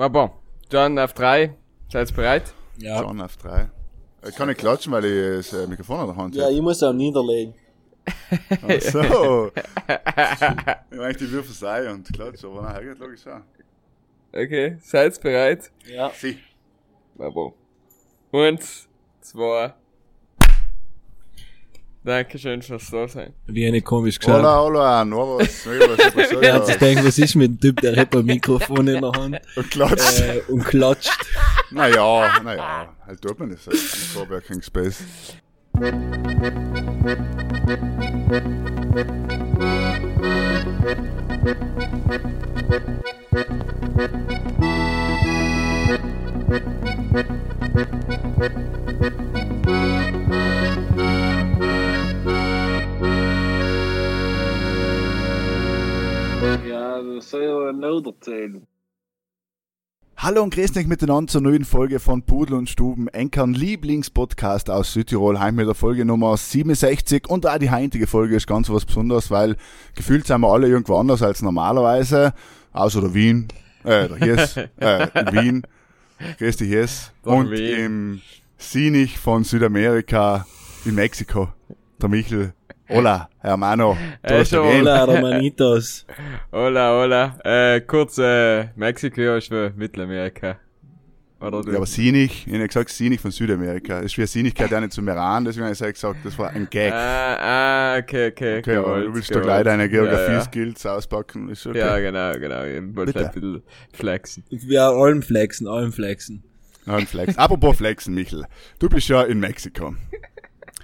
Aber, John auf drei. Seid bereit? Ja. John auf drei. Ich kann nicht klatschen, weil ich das äh, Mikrofon an der Hand Ja, habe. ich muss auch niederlegen. Ach so. ich meine, die Würfel sei und klatsch, aber nein, geht logisch auch. Okay, seid bereit? Ja. Sie. Aber. Eins, zwei. Dankeschön fürs Dasein. Wie eine komisch geschaut. Hola, hola, nur was. was, was soll Er hat sich das? gedacht, was ist mit dem Typ, der hat ein Mikrofon in der Hand Und klatscht. äh, und klatscht. Naja, naja, halt tut man das halt. im Coworking Space. Ja, das soll ja nicht erzählen. Hallo und grüß euch miteinander zur neuen Folge von Pudel und Stuben, Enkern Lieblingspodcast aus Südtirol, heim mit der Folge Nummer 67 und auch die heutige Folge ist ganz was Besonderes, weil gefühlt sind wir alle irgendwo anders als normalerweise, außer der Wien, äh, der Hies, äh, in Wien, grüß dich Hies, und Wien. im Sinich von Südamerika, in Mexiko, der Michel, hola, Hermano, du hast schon, erwähnt. Hola, Romanitos. Hola, hola. Äh, kurz, äh, Mexiko ist für Mittelamerika. Oder du? Ja, aber Sinich, ich habe gesagt Sinich von Südamerika. Das ist wie Sinich gehört ja nicht zum Iran, deswegen habe ich gesagt, das war ein Gag. Ah, ah, okay, okay. Okay, gewollt, du willst doch gleich deine Ja, ja. Geografie-Skills auspacken, ist okay. Ja, genau, genau. Ich wollte Bitte. ein bisschen flexen. Wir allen flexen, allen flexen. Ja, ein Flex. Apropos Flexen, Michel. Du bist ja in Mexiko.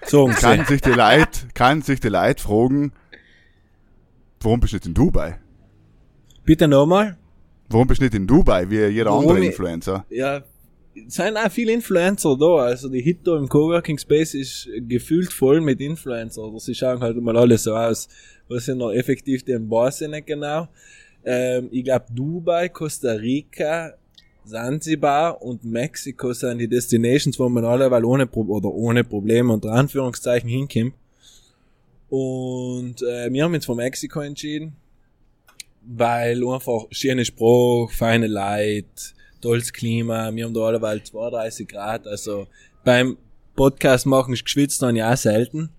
So, Kann sich die Leute, kann sich die Leute fragen, warum bist du nicht in Dubai? bitte nochmal. Warum bist du nicht in Dubai, wie jeder Warum andere ich- Influencer? Ja, es sind auch viele Influencer da. Also die Hit da im Coworking Space ist gefühlt voll mit Influencer. Oder sie schauen halt mal alle so aus. Was sind noch effektiv den weiß ich nicht genau. Ähm, ich glaube Dubai, Costa Rica, Zanzibar und Mexiko sind die Destinations, wo man alle weil ohne Pro oder ohne Probleme unter Anführungszeichen hinkommt. Und äh, wir haben uns für Mexiko entschieden, weil einfach schöne Spruch, feine Leute, tolles Klima, wir haben da alleweil 32 Grad, also beim Podcast machen ist geschwitzt dann ja selten.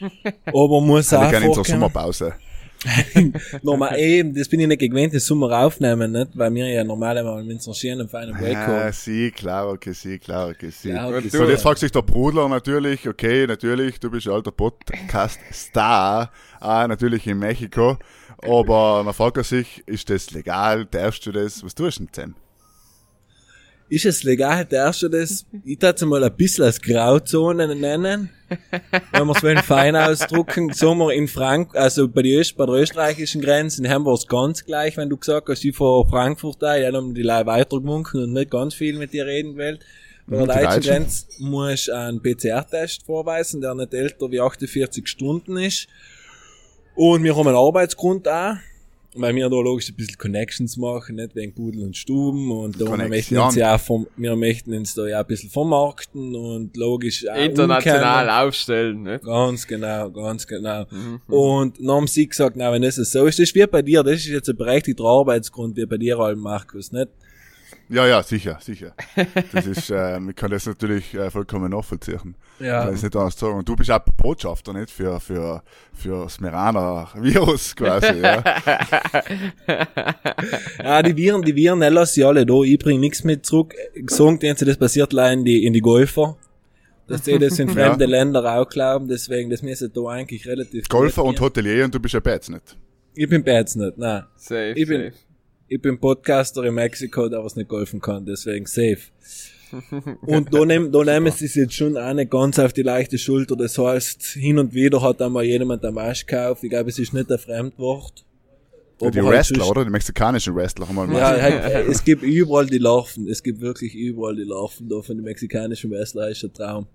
Aber muss auch Ich kann in zur. Sommerpause. Nochmal eben, das bin ich nicht gewöhnt, den Sommer aufnehmen, nicht? Weil wir ja normalerweise mit so schönen feinen Break Ah, haben. sie, klar, okay, sie, klar, okay, sie. Ja, Und okay. So, jetzt fragt sich der Brudler natürlich, okay, natürlich, du bist ein alter Podcast-Star, ah, natürlich in Mexiko, aber man fragt sich, ist das legal, darfst du das, was tust du denn, Sam? Ist es legal, darfst du das, ich darf mal ein bisschen als Grauzone nennen, wenn wir es wollen fein ausdrucken, sagen wir in Frank, also bei, die Öst, bei der österreichischen Grenzen haben wir es ganz gleich, wenn du gesagt hast, ich von Frankfurt da, ja, dann haben die Leute weitergewunken und nicht ganz viel mit dir reden gewählt. Bei der Mhm, Deutschen. Grenze musst du einen PCR-Test vorweisen, der nicht älter wie 48 Stunden ist. Und wir haben einen Arbeitsgrund auch, weil wir da logisch ein bisschen Connections machen, nicht wegen Pudel und Stuben und da wir möchten uns ja auch vom, wir möchten uns da ja ein bisschen vermarkten und logisch auch International umkehren. aufstellen, ne? Ganz genau, ganz genau. Mhm. Und dann haben sie gesagt, na, wenn das so ist, das ist wie bei dir, das ist jetzt ein berechtigter Arbeitsgrund wie bei dir, allem Markus, nicht? Ja, ja, sicher, sicher. Das ist, ähm, ich kann das natürlich äh, vollkommen nachvollziehen. Ja. Das ist nicht anders zu sagen. Und du bist auch Botschafter, nicht? Für, für, für das Meraner-Virus quasi, ja. Ja, die Viren, die Viren, die lassen sie alle da, ich bring nichts mit zurück. Sie, das passiert leider in die, in die Golfer. Dass sie das in fremde Länder auch glauben, deswegen, das müssen da eigentlich relativ. Golfer und. Hotelier und du bist ja Betz nicht. Ich bin Bats nicht, nein. Safe, Ich bin, safe. Ich bin Podcaster in Mexiko, der was nicht golfen kann, deswegen safe. Und da nehmen, da nehmen sie es jetzt schon auch nicht ganz auf die leichte Schulter. Das heißt, hin und wieder hat einmal jemand eine Masch gekauft. Ich glaube, es ist nicht ein Fremdwort. Ja, die halt Wrestler, sonst- oder? Die mexikanischen Wrestler haben wir Ja, mal. halt, es gibt überall die Larven. Es gibt wirklich überall die Larven da von den mexikanischen Wrestler. Ist ein Traum.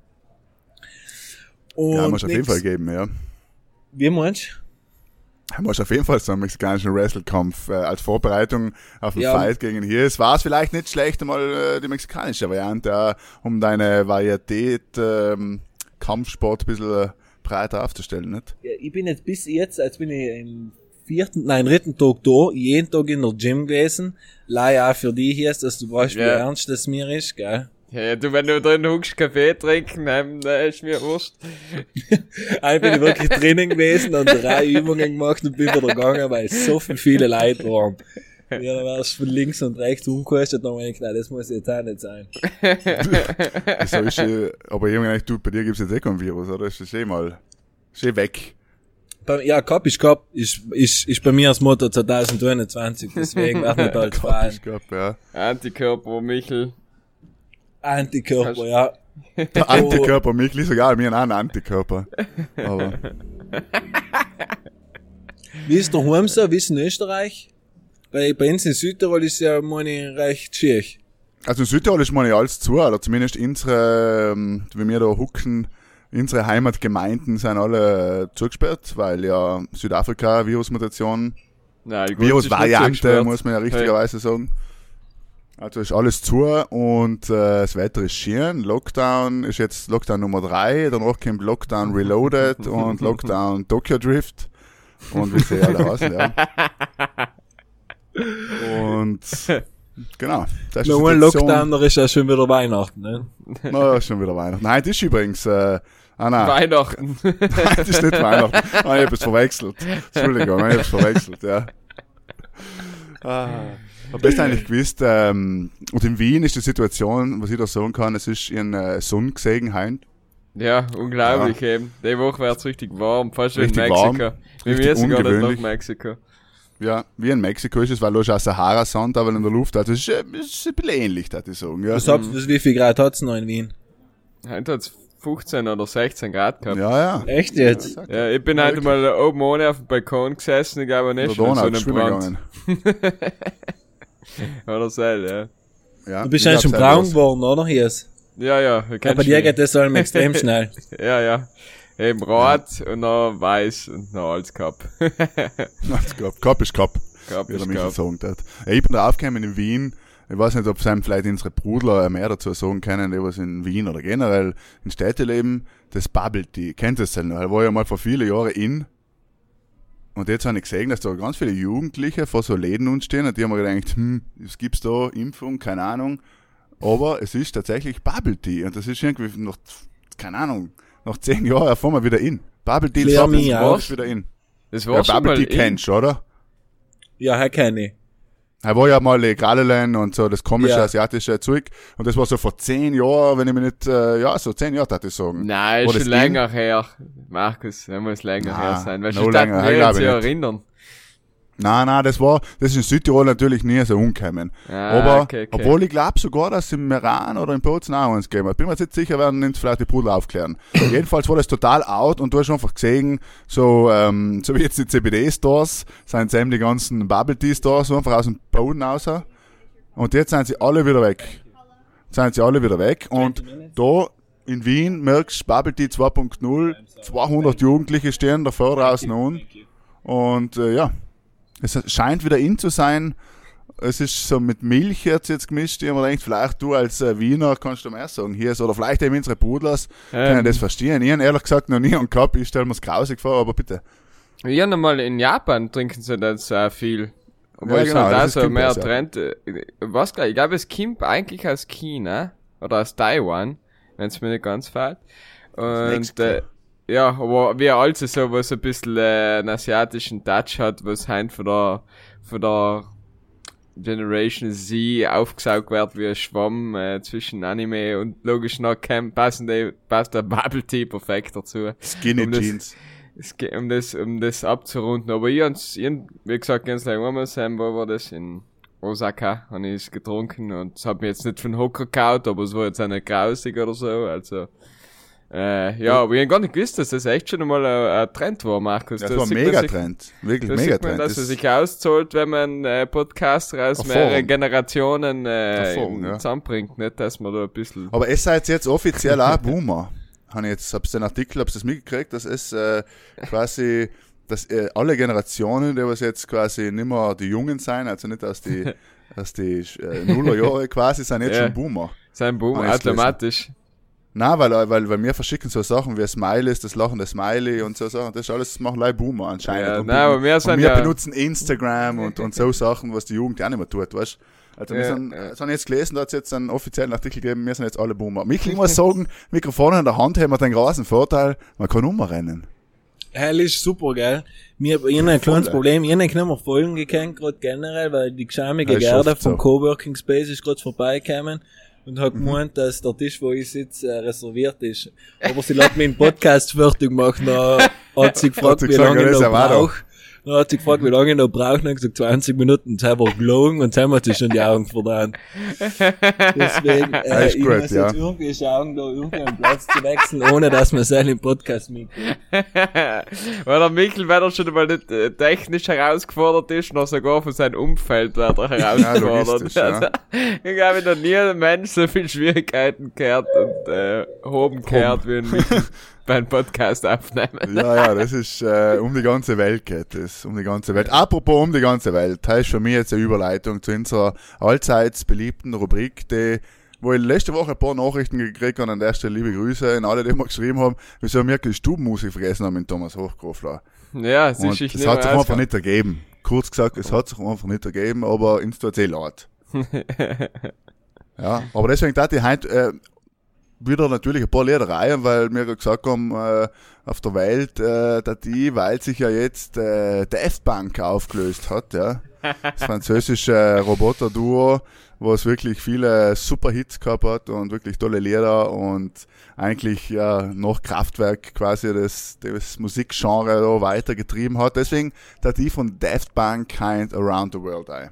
Und Ja, muss auf jeden Fall geben, ja. Wie meinst Muss auf jeden Fall so einen mexikanischen Wrestle-Kampf äh, als Vorbereitung auf den Ja. Fight gegen hier. Es war es vielleicht nicht schlecht, einmal äh, die mexikanische Variante, äh, um deine Varietät ähm, Kampfsport ein bisschen äh, breiter aufzustellen, nicht? Ja, ich bin jetzt bis jetzt, als bin ich in vierten, nein, dritten Tag da, jeden Tag in der Gym gewesen. Leider auch für dich hier, dass du weißt, wie ernst das mir ist, gell? Ja, ja, du, wenn du drin huckst, Kaffee trinken, dann ist mir wurscht. Einmal bin ich wirklich drinnen gewesen und drei Übungen gemacht und bin wieder gegangen, weil so viel viele Leute waren. Ja, dann wärst du von links und rechts umgekostet, dann hab ich gedacht, das muss jetzt auch nicht sein. So ist, äh, aber irgendwie, du, bei dir gibt's jetzt eh kein Virus, oder? Ist das eh mal, ist eh weg. Ja, Cup ist Cup, ist, ist, ist bei mir das Motto 2021, deswegen wird nicht als Fragen. Ich glaub, ja. Antikörper, Michel. Antikörper, ja. Der Antikörper, mich ist egal, mir ein Antikörper. Aber, Wie ist der so? Wie ist in Österreich? Weil bei uns in Südtirol ist ja meine recht schick. also in Südtirol ist nicht alles zu, oder zumindest unsere, ähm, wie wir da hucken, unsere Heimatgemeinden sind alle zugesperrt, weil ja Südafrika Virusmutation, Virusvariante, muss man ja richtigerweise sagen. Also ist alles zu und äh, das Wetter ist schön. Lockdown ist jetzt Lockdown Nummer 3, danach kommt Lockdown Reloaded und Lockdown Tokyo Drift und wie sie alle heißen, ja. Und genau, das die ein. Lockdown, da ist ja schon wieder Weihnachten, ne? Na, ist schon wieder Weihnachten. Nein, das ist übrigens, äh, ah nein, Weihnachten. Nein, das ist nicht Weihnachten. Ah, ich hab es verwechselt. Entschuldigung, ich hab es verwechselt, ja. Ah. Hab das eigentlich gewusst, ähm, und in Wien ist die Situation, was ich da sagen kann, es ist in äh, Sonne gesehen heim. ja, unglaublich eben. Die Woche wird's richtig warm, fast wie in Richtig Mexiko. warm, Wir richtig müssen gar nicht nach ungewöhnlich. Mexiko. Ja, wie in Mexiko ist es, weil ist auch Sahara-Sand, aber in der Luft, also es ist, äh, es ist ein bisschen ähnlich, würde ich sagen, ja. Was habt, was, wie viel Grad hat's noch in Wien? Heute hat's 15 oder 16 Grad gehabt. Ja, Ja, ja. Echt jetzt? ich bin heute mal oben ohne auf dem Balkon gesessen, ich glaube nicht schon Donau so einen Brand. Oder so, ja. Ja, Du bist ich eigentlich schon braun auch geworden, oder? Hier ist. Ja, ja, Ja, kennst dir geht das allem extrem schnell. Ja, ja. Eben rot und dann weiß und dann alles gehabt. Alles Cup. Cup ist Cup. Gehabt wie ist gehabt. sagen hat. Ja, ich bin da aufgekommen in Wien. Ich weiß nicht, ob es einem vielleicht unsere Brudler mehr dazu sagen können, die was in Wien oder generell in Städte leben. Das Bubble Tea. Kennt ihr das denn noch? Er war ja mal vor vielen Jahren in. Und jetzt habe ich gesehen, dass da ganz viele Jugendliche vor so Läden uns stehen und die haben mir gedacht, hm, es gibt's da Impfung, keine Ahnung. Aber es ist tatsächlich Bubble Tea und das ist irgendwie noch, keine Ahnung, nach zehn Jahren erfahren wir wieder in. Bubble Tea Klär 20 mich Jahre auf. ist wieder in. Das Ja, war schon Bubble mal Tea in. kennst oder? Ja, Herr kenne ich. Er war ja mal Legalelen und so das komische Ja. asiatische Zeug. Und das war so vor zehn Jahren, wenn ich mich nicht, äh, ja, so zehn Jahre, würde ich sagen. Nein, ist schon länger her. Markus, er muss länger Na, her sein. Weil noch schon länger her, wir uns erinnern. Nein, nein, das war, das ist in Südtirol natürlich nie so umgekommen. Ah, Aber, okay, okay. obwohl ich glaube sogar, dass es im Meran oder im Bozen auch eins gegeben hat. Bin mir jetzt nicht sicher, werden uns vielleicht die Brudel aufklären. Jedenfalls war das total out und du hast einfach gesehen, so, ähm, so wie jetzt die CBD-Stores, sind eben die ganzen Bubble Tea-Stores so einfach aus dem Boden raus. Und jetzt sind sie alle wieder weg. Jetzt sind sie alle wieder weg. Und da in Wien merkst du Bubble Tea 2.0, 200 Jugendliche stehen davor draußen an. Und äh, ja, es scheint wieder in zu sein. Es ist so mit Milch jetzt, jetzt gemischt. Ich hab mir gedacht, vielleicht du als äh, Wiener kannst du mehr sagen. Hier ist, oder vielleicht eben unsere Brudlers können Ähm, das verstehen. Ich habe ehrlich gesagt noch nie einen gehabt. Ich stelle mir es grausig vor, aber bitte. Ja, nochmal in Japan trinken sie das sehr viel. Aber Ja, es genau, hat das auch so kommt mehr ja. Trend. äh, Was gleich, ich glaube, es kommt eigentlich aus China oder aus Taiwan, wenn es mir nicht ganz fällt. Und äh, ja, aber wie also so, was ein bisschen äh, einen asiatischen Touch hat, was halt von der von der Generation Z aufgesaugt wird wie ein Schwamm äh, zwischen Anime und logisch noch Camp passen die, passt der Bubble Tea perfekt dazu. Skinny Um das- Jeans. Geht um das, um das abzurunden. Aber ich, ich, wie gesagt, ganz lange einmal sein, wo war das? In Osaka, habe ich es getrunken und es hat mir jetzt nicht von Hocker gehaut, aber es war jetzt auch nicht grausig oder so, also, äh, ja, aber ich hab gar nicht gewusst, dass das echt schon einmal ein, ein Trend war, Markus. Das Da war ein Megatrend. Wirklich Da sieht man, Megatrend. dass es Das- sich auszahlt, wenn man äh, Podcaster aus mehreren Generationen äh, Hervorragend, ja. zusammenbringt, nicht, dass man da ein bisschen... Aber es seid jetzt offiziell auch Boomer. Habe ich jetzt, hab's den Artikel, hab's das mitgekriegt, dass es äh, quasi, dass äh, alle Generationen, die was jetzt quasi nicht mehr die Jungen sein, also nicht aus die, aus die äh, Nullerjahre quasi, sind jetzt Ja. schon Boomer. Sein Boom Ah, jetzt Na, weil, weil, weil wir verschicken so Sachen wie Smileys, das lachende Smiley und so Sachen. Das ist alles, das machen Leute Boomer anscheinend. Ja, und, nein, aber wir sind wir ja- benutzen Instagram und, und so Sachen, was die Jugend ja nicht mehr tut, weißt Also wir sind, ja. sind jetzt gelesen, da hat es jetzt einen offiziellen Artikel gegeben, wir sind jetzt alle Boomer. Michael, ich muss sagen, Mikrofon in der Hand haben wir den großen Vorteil, man kann umrennen. Hell ist super, gell? Wir haben ein kleines Problem. Ich habe nicht mehr Folgen gekannt, gerade generell, weil die geschämige Ja, ist Gerda oft vom so. Coworking Space ist gerade vorbeigekommen und hat Mhm. gemeint, dass der Tisch, wo ich sitze, äh, reserviert ist. Aber sie hat mir den Podcast fertig gemacht, hat sie gefragt, wie lange ich noch brauche. Dann hat sie gefragt, wie lange ich noch brauche, und ich gesagt 20 Minuten, und sie war gelogen, und sie hat sich schon die Augen verdammt. Deswegen, Ja, äh, ist ich muss ja. jetzt irgendwie schauen, da irgendwie einen Platz zu wechseln, ohne dass man seinen im Podcast mitkriegt. Weil der Michel, wenn er schon mal nicht äh, technisch herausgefordert ist, noch sogar von seinem Umfeld wird er herausgefordert. ja. also, ich habe noch nie einen Mensch so viel Schwierigkeiten gehört und äh, oben gehört wie ein Michel beim Podcast aufnehmen. Ja, ja, das ist, äh, um die ganze Welt geht es, um die ganze Welt. Apropos um die ganze Welt, das ist für mich jetzt eine Überleitung zu unserer allseits beliebten Rubrik, die, wo ich letzte Woche ein paar Nachrichten gekriegt habe, an der Stelle liebe Grüße an alle, die mir geschrieben haben, wieso wir die Stubenmusik vergessen haben mit Thomas Hochkofler. Ja, es Und ist das hat sich einfach nicht ergeben. Kurz gesagt, es hat sich einfach nicht ergeben, aber ins tut eh leid. ja, aber deswegen dachte ich heute äh, wieder natürlich ein paar Lieder rein, weil wir gesagt haben, äh, auf der Welt, äh, dass die, weil sich ja jetzt äh, Daft Punk aufgelöst hat, ja. Das französische Roboter-Duo, wo es wirklich viele super Hits gehabt hat und wirklich tolle Lieder und eigentlich ja noch Kraftwerk quasi das, das Musikgenre weitergetrieben hat. Deswegen da die von Daft Punk Kind Around the World ein.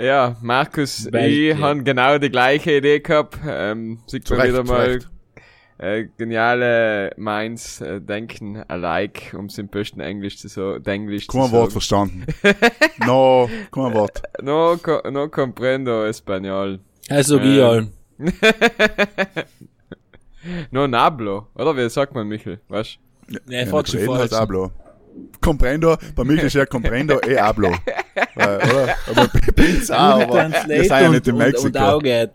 Ja, Markus, Welt, ich ja. habe genau die gleiche Idee gehabt. Ähm, sieht man wieder zu mal äh, geniale Minds äh, denken alike, um es im besten Englisch zu so, Englisch zu Kein Wort sagen. verstanden. no, kein Wort. No, co no comprendo español. Also, Ähm, Gial. No nablo, oder wie sagt man, Michel? Weißt Nee, fragst du reden halt falsch. hablo. Comprendo, bei mir ist ja Comprendo eh hablo. oder? Aber Pizza, aber wir sind ja nicht in und, und Mexiko. auch geht.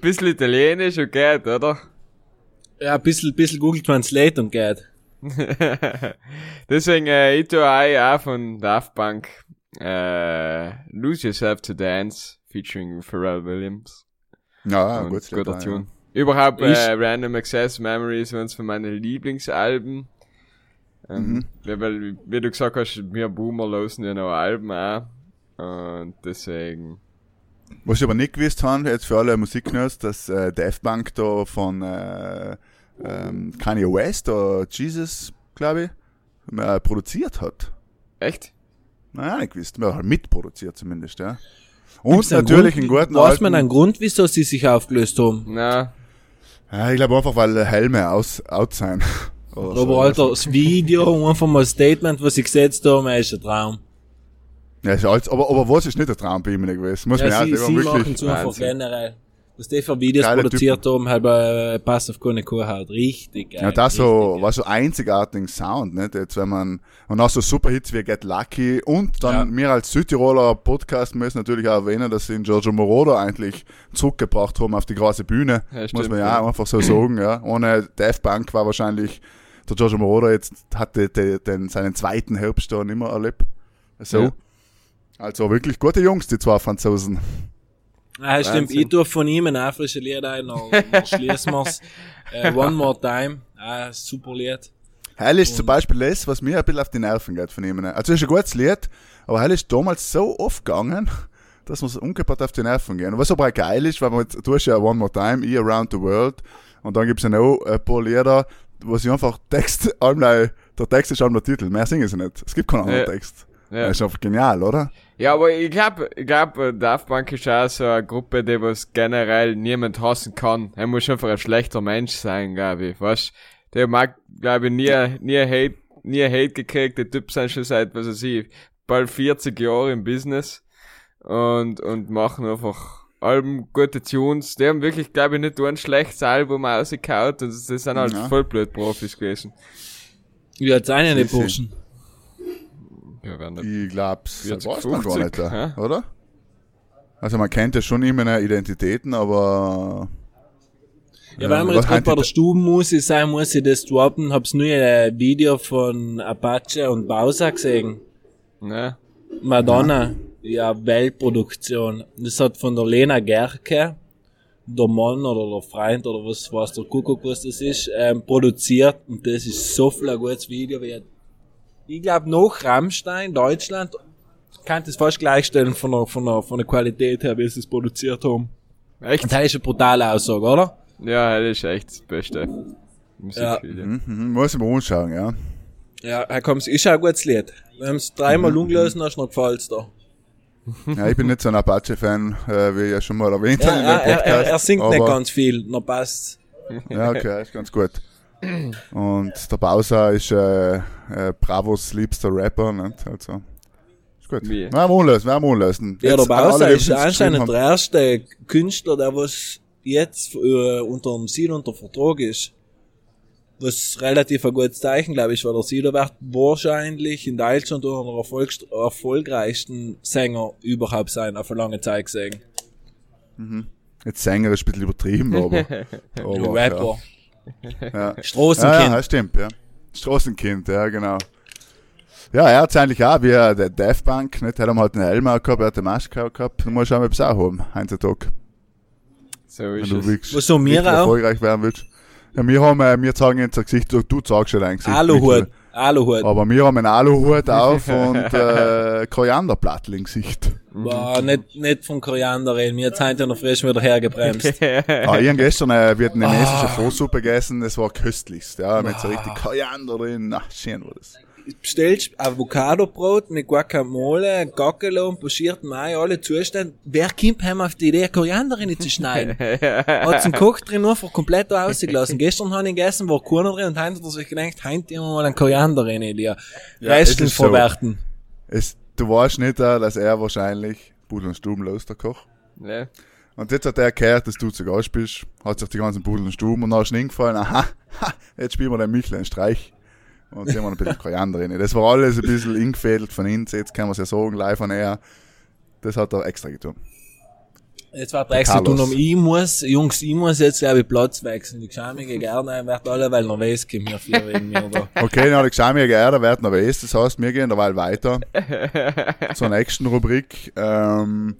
Bisschen italienisch und geht, oder? Ja, ein bisschen, bisschen Google Translate und geht. Deswegen, äh, ich tue auch von Daft Punk, äh, Lose Yourself to Dance, featuring Pharrell Williams. Ja, und gut, guter ja. Tune. Überhaupt Ich- äh, Random Access Memories, eines von meinen Lieblingsalben. Ähm, Mhm. ja, weil, wie du gesagt hast, wir Boomer losen ja noch Alben auch. Und deswegen. Was ich aber nicht gewusst habe, jetzt für alle Musiknerds, dass äh, Daft Punk da von äh, ähm, Kanye West oder Jesus, glaube ich, äh, produziert hat. Echt? Naja, nicht gewusst. Wir haben halt mitproduziert zumindest, ja. Und Gibt's einen natürlich Grund, in guten Weiß man einen Grund, wieso sie sich aufgelöst haben? Na, ja, Ich glaube einfach, weil Helme aus, out sein. Oder so. Aber Alter, das Video, einfach mal ein Statement, was sie gesetzt haben, ist ein Traum. Ja, ist alles, aber, aber was ist nicht der Traum bei ihm nicht gewesen? Muss man Ja, ja sie, sagen, sie machen es einfach generell. Was die für Videos Geile produziert haben, halt bei Pass auf keine Kuhhaut. Richtig geil. Ja, das so, richtig geil. war so einzigartigen Sound, nicht? Jetzt, wenn man, und auch so Superhits wie Get Lucky und dann Ja. wir als Südtiroler Podcast müssen natürlich auch erwähnen, dass sie den Giorgio Moroder eigentlich zurückgebracht haben auf die große Bühne. Ja, muss stimmt, man ja, ja. einfach so sagen, ja. Ohne Daft Punk war wahrscheinlich der Giorgio Moroder jetzt, hatte den, den, seinen zweiten Herbst da nicht mehr erlebt. So. Ja. Also wirklich gute Jungs, die zwei Franzosen. Ah, stimmt. Wahnsinn. Ich tue von ihm ein frisches Lied ein, noch, noch schließen wir's. Äh, One More Time. Ah, super Lied. Heil ist zum Beispiel das, was mir ein bisschen auf die Nerven geht von ihm. ne? Also ist ein gutes Lied, aber Heil ist damals so oft gegangen, dass man so ungepart auf die Nerven gehen. Und was aber auch geil ist, weil man jetzt, du hast ja One More Time, E Around the World, und dann gibt's ja noch ein paar Lieder, wo sie einfach Text, einmal, der Text ist einmal der Titel, mehr singen sie nicht. Es gibt keinen anderen Ja. Text. Ja. Das ist einfach genial, oder? Ja, aber ich glaube, ich glaub, Daft Punk ist auch so eine Gruppe, die was generell niemand hassen kann. Er muss einfach ein schlechter Mensch sein, glaube ich. Weißt Der mag, glaube ich, nie, nie Hate, nie Hate gekriegt. Die Typen sind schon seit, was weiß ich, bald 40 Jahre im Business. Und, und machen einfach Alben, gute Tunes. Die haben wirklich, glaube ich, nicht nur ein schlechtes Album rausgehauen. Und das sind halt Ja. Vollblut-Profis gewesen. Wie hat's einen, die sie- Burschen? Ja, werden Ich glaub's, 40, weiß man gar 50, nicht, ja, oder? Also man kennt ja schon immer eine Identitäten, aber Ja, weil was jetzt gerade bei die der Stubenmusik sein, muss ich das droppen. Hab's nur ein Video von Apache und Bowser gesehen. Ne? Madonna, ja, Weltproduktion. Das hat von der Lena Gerke, der Mann oder der Freund oder was weiß der Kuckuck, was das ist, ähm, produziert. Und das ist so viel ein gutes Video. Wie ich glaube, noch Rammstein, Deutschland, kann das fast gleichstellen von der, von der, von der Qualität her, wie sie es produziert haben. Echt? Und das ist eine brutale Aussage, oder? Ja, das ist echt das Beste. Musikvideo. Mhm, mhm, muss ich mir anschauen, ja. Ja, Herr Koms, ist auch ein gutes Lied. Wir haben es dreimal umgelesen, hast du noch gefällt's da. Ja. Ich bin nicht so ein Apache-Fan, äh, wie ich ja schon mal erwähnt Ja, habe in er, dem er, Podcast. er, er singt nicht ganz viel, noch passt. Ja, okay, ist ganz gut. Und der Bowser ist äh, äh, Bravos liebster Rapper, nicht? Also, ist gut. Wie? Wir haben anlösen, wir haben anlösen. Ja, der Bowser ist anscheinend der erste Künstler, der was jetzt äh, unter dem Sido unter Vertrag ist. Was relativ ein gutes Zeichen, glaube ich, weil der Sido wird wahrscheinlich in Deutschland einer der erfolgst- erfolgreichsten Sänger überhaupt sein, auf eine lange Zeit gesehen. haben. Jetzt Sänger ist ein bisschen übertrieben, aber. aber Rapper. Ja. Ja. Straßenkind. Ja, ja, stimmt, ja. Straßenkind, ja, genau. Ja, er hat eigentlich auch wie äh, der Daft Punk, nicht? Er hat halt einen Helm auch gehabt, er hat eine Maske auch gehabt. Du musst auch etwas auch haben, heutzutage. So Wenn ist du es. wirklich, Was so wirklich auch? erfolgreich werden willst. Ja, wir haben, äh, wir zeigen jetzt ein Gesicht, du, zeigst schon dein Gesicht. Aluhut. Aluhut. Aber wir haben einen Aluhut auf und äh, Korianderblattl im Gesicht. Boah, nicht, nicht von Koriander reden. Wir sind ja noch frisch wieder hergebremst. ah, ich habe gestern äh, vietnamesische Frohsuppe gegessen, das war köstlichst. Ja, mit so richtig Koriander drin. Na, schön war das. Bestellst Avocado-Brot mit Guacamole, Gackelo und pochiertem Ei, alle Zustände. Wer kommt heim auf die Idee, Koriander rein zu schneiden? Hat zum Koch drin einfach komplett da rausgelassen. Gestern habe ich gegessen, war keiner drin und heute hat er sich gedacht, heute immer mal einen Koriander rein, die Ja, Resteln es ist so. verwerten. Es, du weißt nicht, äh, dass er wahrscheinlich Pudel und Stuben los, der Koch. Ja. Und jetzt hat er gehört, dass du zu Gast bist, hat sich die ganzen Pudel und Stuben und dann ist ihm eingefallen, aha, ha, jetzt spielen wir den Michel einen Streich. Und sehen wir ein bisschen Koriander rein. Das war alles ein bisschen ingefädelt von uns, jetzt kann man es ja sagen, live an er. Das hat er extra getan. Jetzt wird er extra tun, um ich muss, Jungs, ich muss jetzt, glaube ich, Platz wechseln. Die Geschamige gerne, wird alle, weil nervös kommen hier vier wegen mir da. Okay, ich geschaut, mir geehrt, werden aber es. Das heißt, wir gehen derweil weiter zur nächsten Rubrik. Ähm,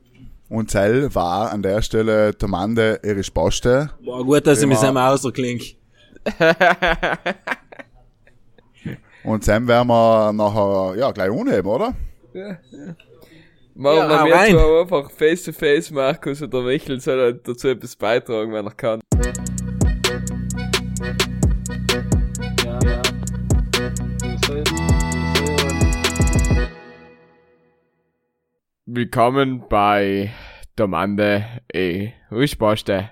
und Zell war an der Stelle der Mann, der Erich Baste. Boah, gut, dass ich mich Immer. selber auserklinge. Und Sam werden wir nachher, ja, gleich anheben, oder? Machen Ja, wir hau mir rein. zwar einfach face to face, Markus oder Michel soll halt dazu etwas beitragen, wenn er kann. Ja, ja. Willkommen bei Domande e Rüschbaste.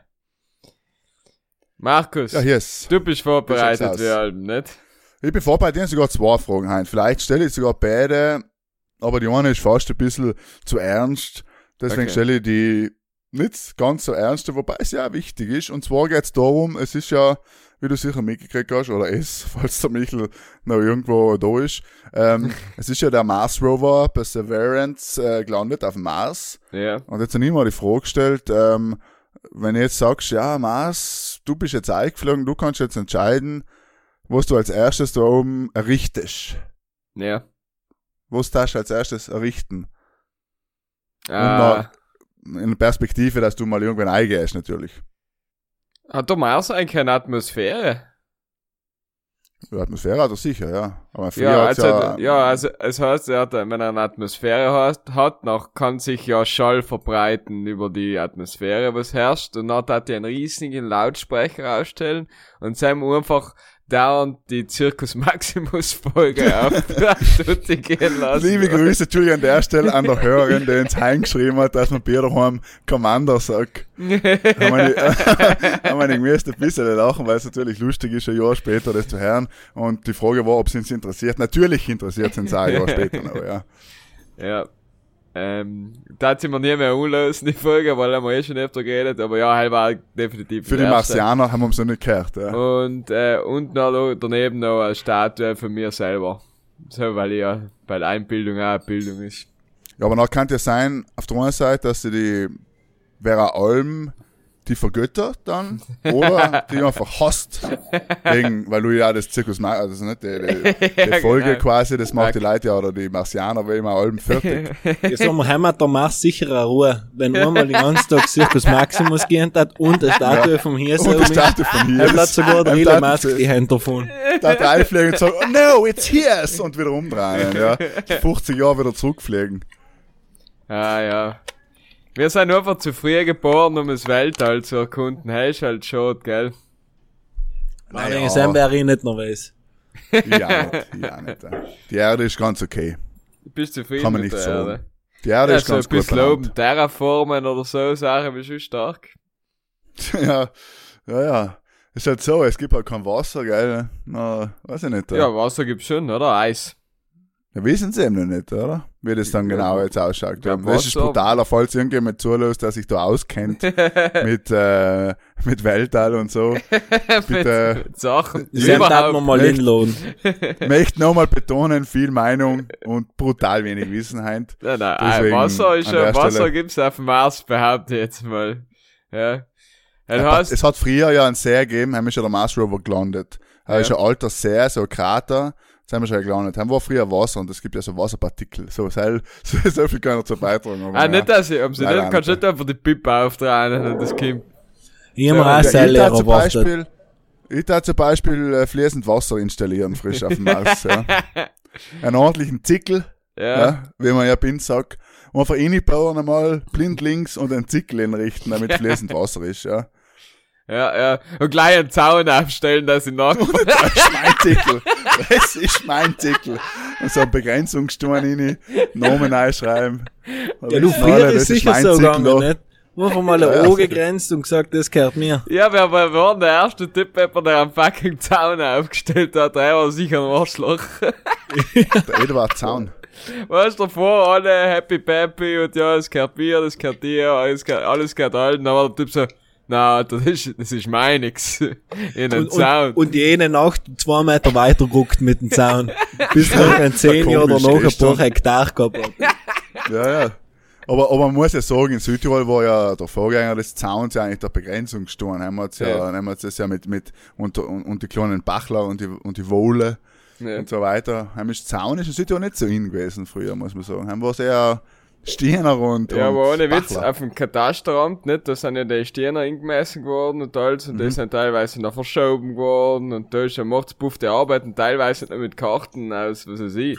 Markus, Ja, ist. du bist vorbereitet wie allem, nicht? Ich bin vorbereitet, ich sogar zwei Fragen hein. Vielleicht stelle ich sogar beide, aber die eine ist fast ein bisschen zu ernst. Deswegen Okay. stelle ich die nicht ganz so ernste, wobei es ja wichtig ist. Und zwar geht es darum, es ist ja, wie du sicher mitgekriegt hast, oder es, falls der Michel noch irgendwo da ist, ähm, es ist ja der Mars Rover Perseverance äh, gelandet auf dem Mars. Ja. Und jetzt habe ich mal die Frage gestellt, ähm, wenn du jetzt sagst, ja, Mars, du bist jetzt eingeflogen, du kannst jetzt entscheiden, was du als erstes da oben errichtest. Ja. Was darfst du als erstes errichten? Ah, In Perspektive, dass du mal irgendwann eingehst, natürlich. hat der Mars eigentlich keine Atmosphäre? Die Atmosphäre hat er sicher, ja. Aber Ja, also, ja, ja, also es heißt, er hat, wenn er eine Atmosphäre hat, hat, noch kann sich ja Schall verbreiten über die Atmosphäre, was herrscht. Und dann hat er einen riesigen Lautsprecher ausstellen und seinem einfach dauernd die Circus Maximus Folge auf Tutti gehen lassen. Liebe Grüße, Entschuldigung, an der Stelle an der Hörerin, der uns heimgeschrieben hat, dass man Bier daheim Commander sagt. haben wir müssen ein bisschen lachen, weil es natürlich lustig ist, ein Jahr später das zu hören. Und die Frage war, ob es uns interessiert. Natürlich interessiert es uns auch ein Jahr später noch, ja. Ja. Ähm, da sie mir nie mehr anlösen, die Folge, weil haben wir eh schon öfter geredet, aber ja, halt war definitiv Für die erste. Marsianer haben wir uns noch nicht gehört, ja. Und, äh, und noch daneben noch eine Statue von mir selber. So, weil ja, weil Einbildung auch eine Bildung ist. Ja, aber noch kann ja sein, auf der einen Seite, dass sie die Vera Alm, die vergöttert dann oder die einfach hasst, wegen, weil du ja das Zirkus machst, also nicht die, die, die Folge genau. quasi, das macht die Leute ja, oder die Marsianer, will immer allem fertig. Ich sag mal, Heimat, der Mars sicherer Ruhe, wenn einmal den ganzen Tag Circus Maximus gehen hat und eine Statue vom Hirse Und die Statue von hier. Er hat sogar der Elon Musk die Hände davon. Da reinfliegen und sagen, oh no, it's his! Und wieder umdrehen, ja. 50 Jahre wieder zurückfliegen. Ah, ja. Wir sind einfach zu früh geboren, um das Weltall zu erkunden. Hey, ist halt schade, gell? Weil ich sein, wer ich nicht noch weiß. Ja, nicht, ja, nicht. Die Erde ist ganz okay. Du bist zufrieden Kann man mit nicht der sagen. Erde. Die Erde Ja, ist so ein ganz gut bisschen oben benannt. Terraformen oder so Sachen bist du stark. Ja, ja, ja. Ist halt so, es gibt halt kein Wasser, gell? Na, weiß ich nicht. Ja, Wasser gibt's schon, oder? Eis. Ja, wissen sie eben noch nicht, oder? Wie das dann genau jetzt ausschaut. Ja, das ist brutaler, falls irgendjemand zulässt, der sich da auskennt mit, äh, mit Weltall und so. Bitte, Mit Sachen. Überhaupt. man mal hinladen. möchte nochmal betonen, viel Meinung und brutal wenig Wissenheit. Nein, nein, Deswegen Wasser ist ja, Wasser Stelle- gibt's auf dem Mars, behaupte ich jetzt mal. Ja. Ja, heißt, es hat früher ja einen See gegeben, haben wir schon der Mars Rover gelandet. Er Ja. ist ein alter See, so ein Krater, da sind wir schon gelandet. Haben war früher Wasser und es gibt ja so Wasserpartikel. So, so, so, so viel kann er zu beitragen. aber ah, ja. nicht, dass ich, um sie nicht, kannst du nicht. einfach die Pippe aufdrehen und das kommt. Ich hab mir Ja, auch ich zum erwartet. Beispiel, ich tat zum Beispiel äh, fließend Wasser installieren, frisch auf dem Mars. ja. Einen ordentlichen Zickel, Ja. ja. wie man ja bin sagt. Und einfach reinbauen einmal, blind links und einen Zickel hinrichten, damit fließend Wasser ist, ja. Ja, ja. Und gleich einen Zaun aufstellen, dass ich nach. Das ist mein Zickel. Das ist mein Zickel. Und so einen Begrenzungsstuhl rein, Namen einschreiben. Ja, du, früher ist sicher mein so gegangen, da. nicht? Einfach mal ein. Auge gegrenzt und gesagt, das gehört mir. Ja, wir wir waren der erste Typ, der einen fucking Zaun aufgestellt hat. Der war sicher ein Arschloch. Der Eduard Zaun. Weißt du, davor alle happy peppy und ja, es gehört mir, das gehört dir, alles gehört, alles gehört allen. Aber der Typ so, na, das ist, das ist mein nix. In den Und, Zaun. und, und jene Nacht zwei Meter weiter guckt mit dem Zaun. Bis noch ein zehn Jahre Komisch, danach ein paar. Hektar gehabt hat. Ja, ja. Aber, aber man muss ja sagen, in Südtirol war ja der Vorgänger des Zauns ja eigentlich der Begrenzungsturm. Haben wir jetzt ja, Ja. haben wir jetzt das ja mit, mit, und, und, und die kleinen Bachler und die, und die Wohle ja. und so weiter. Haben ist Zaun ist in Südtirol nicht so in gewesen früher, muss man sagen. Haben wir sehr Stiener und, Ja, aber ohne Witz, Bachler. auf dem Katasteramt, nicht, da sind ja die Stirner eingemessen geworden und alles, und Mhm. die sind teilweise noch verschoben geworden, und da ist ja Mordspuff, die arbeiten teilweise nicht mit Karten aus, was weiß ich,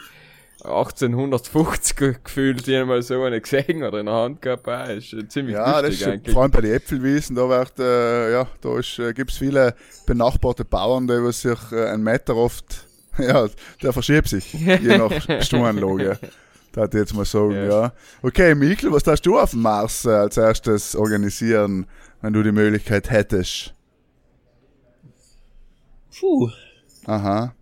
1850 ge- gefühlt, die mal so eine gesehen oder in der Hand gehabt, ah, ist schon ziemlich Ja, das ist eigentlich. vor allem bei den Äpfelwiesen, da wird, äh, ja, da ist, äh, gibt's viele benachbarte Bauern, die über sich äh, einen Meter oft, ja, der verschiebt sich, je nach Stromanlage. Da ich jetzt mal sagen, Ja. ja. Okay, Mikl, was darfst du auf dem Mars äh, als erstes organisieren, wenn du die Möglichkeit hättest? Puh. Aha.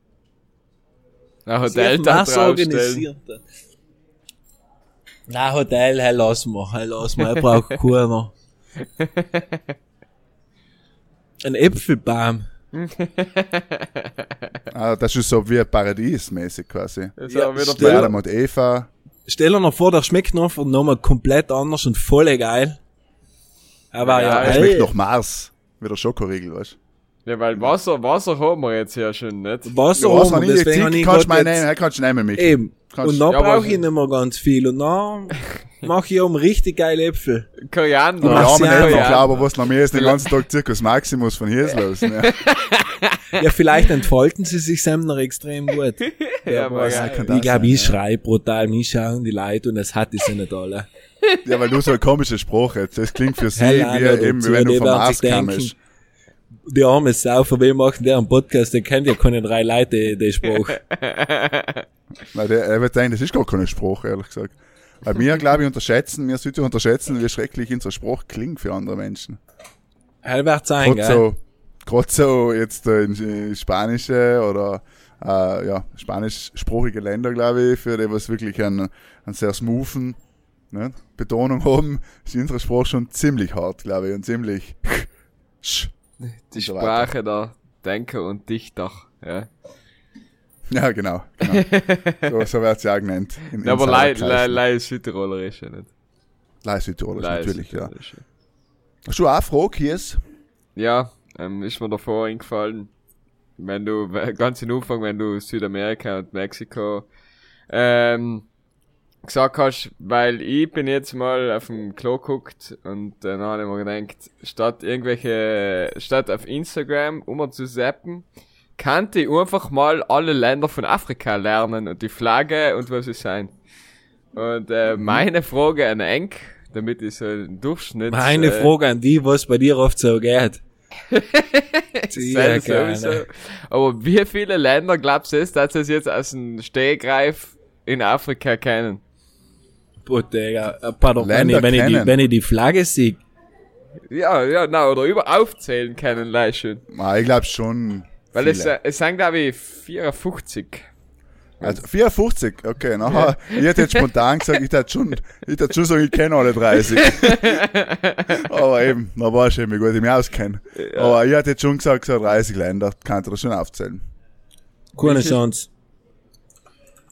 Ein Hotel da draufstellen. organisiert. Nein, Hotel, hey, lass mal, hey, lass mal, ich brauch keiner. Ein Äpfelbaum. Ah, das ist so wie ein Paradies mäßig quasi. Das ist Ja, wieder Adam und Eva. Stell dir noch vor, der schmeckt noch von nochmal komplett anders und voll geil. Aber Ja, ja, Er Hey. schmeckt nach Mars. Wie der Schokoriegel, weißt du? Ja, weil Wasser, Wasser haben wir jetzt ja schon nicht. Wasser Ja, rum, was und habe ich deswegen habe ich Kannst du nehmen, kannst du nehmen, Mikl. Eben. Kannst- Und dann Ja, brauche ich nicht mehr ganz viel. Und dann mache ich um richtig geile Äpfel. Koriander. Ja, Ja, aber ja nicht einfach. noch klar, aber was noch mehr ist, den ganzen Tag Zirkus Maximus von hier ist los. Ne? Ja, vielleicht entfalten sie sich selber noch extrem gut. Ja, aber kann das Ich glaube, ich schrei brutal, mich schauen die Leute und es hat die nicht alle. Ja, weil du so eine komische Sprache jetzt. Das klingt für sie Hey, wie, Leute, eben, wenn du die vom Mars kommst. Die arme Sau, von wem machen der einen Podcast, den kennt ja keine drei Leute, den Spruch. Nein, der, er wird sagen, das ist gar keine Sprache, ehrlich gesagt. Weil wir, glaube ich, unterschätzen, wir Südtiroler unterschätzen, wie schrecklich unsere Sprache klingt für andere Menschen. Wird sein, Gerade gell? so, gerade so jetzt äh, in, spanische oder äh, ja, spanischsprachige Länder, glaube ich, für die was wirklich einen, einen sehr smoothen ne, Betonung haben, ist unsere Sprache schon ziemlich hart, glaube ich, und ziemlich Die. Sprache der Denker und Dichter, ja. Ja, genau. genau. so so wird es ja auch genannt. In, Ja, aber Lei, Lei Südtiroler ist ja nicht. Lei Südtirolisch, Lei natürlich, ja. Hast du auch eine Frage, Kies? Ja, ähm, ist mir davor eingefallen, wenn du, ganz in Anfang, wenn du Südamerika und Mexiko, ähm, gesagt hast, weil ich bin jetzt mal auf dem Klo geguckt und dann habe ich mir gedacht, statt irgendwelche, statt auf Instagram um zu zappen, kannte ich einfach mal alle Länder von Afrika lernen und die Flagge und was sie sein. Und äh, meine Frage an Enk, damit ich so einen Durchschnitt. Meine äh, Frage an die, was bei dir oft so geht. Sehr sowieso. Aber wie viele Länder glaubst du, dass sie es jetzt aus dem Stehgreif in Afrika kennen? Boah, Digga. Äh, Pardon, wenn ich, wenn, ich die, kennen. wenn ich die Flagge sehe. Ja, ja, na, oder über aufzählen können, leicht schon. Ah, ich glaube schon. Weil es, äh, es, sind, glaube ich, 54. Also 54, okay. Nachher, ich hätte jetzt spontan gesagt, ich hätte schon, ich schon sagen, ich kenne alle 30. Aber eben, da war schon, wie gut ich mich auskenne. Ja. Aber ich hätte jetzt schon gesagt, so 30 Länder, kann ich das schon aufzählen. Keine Chance.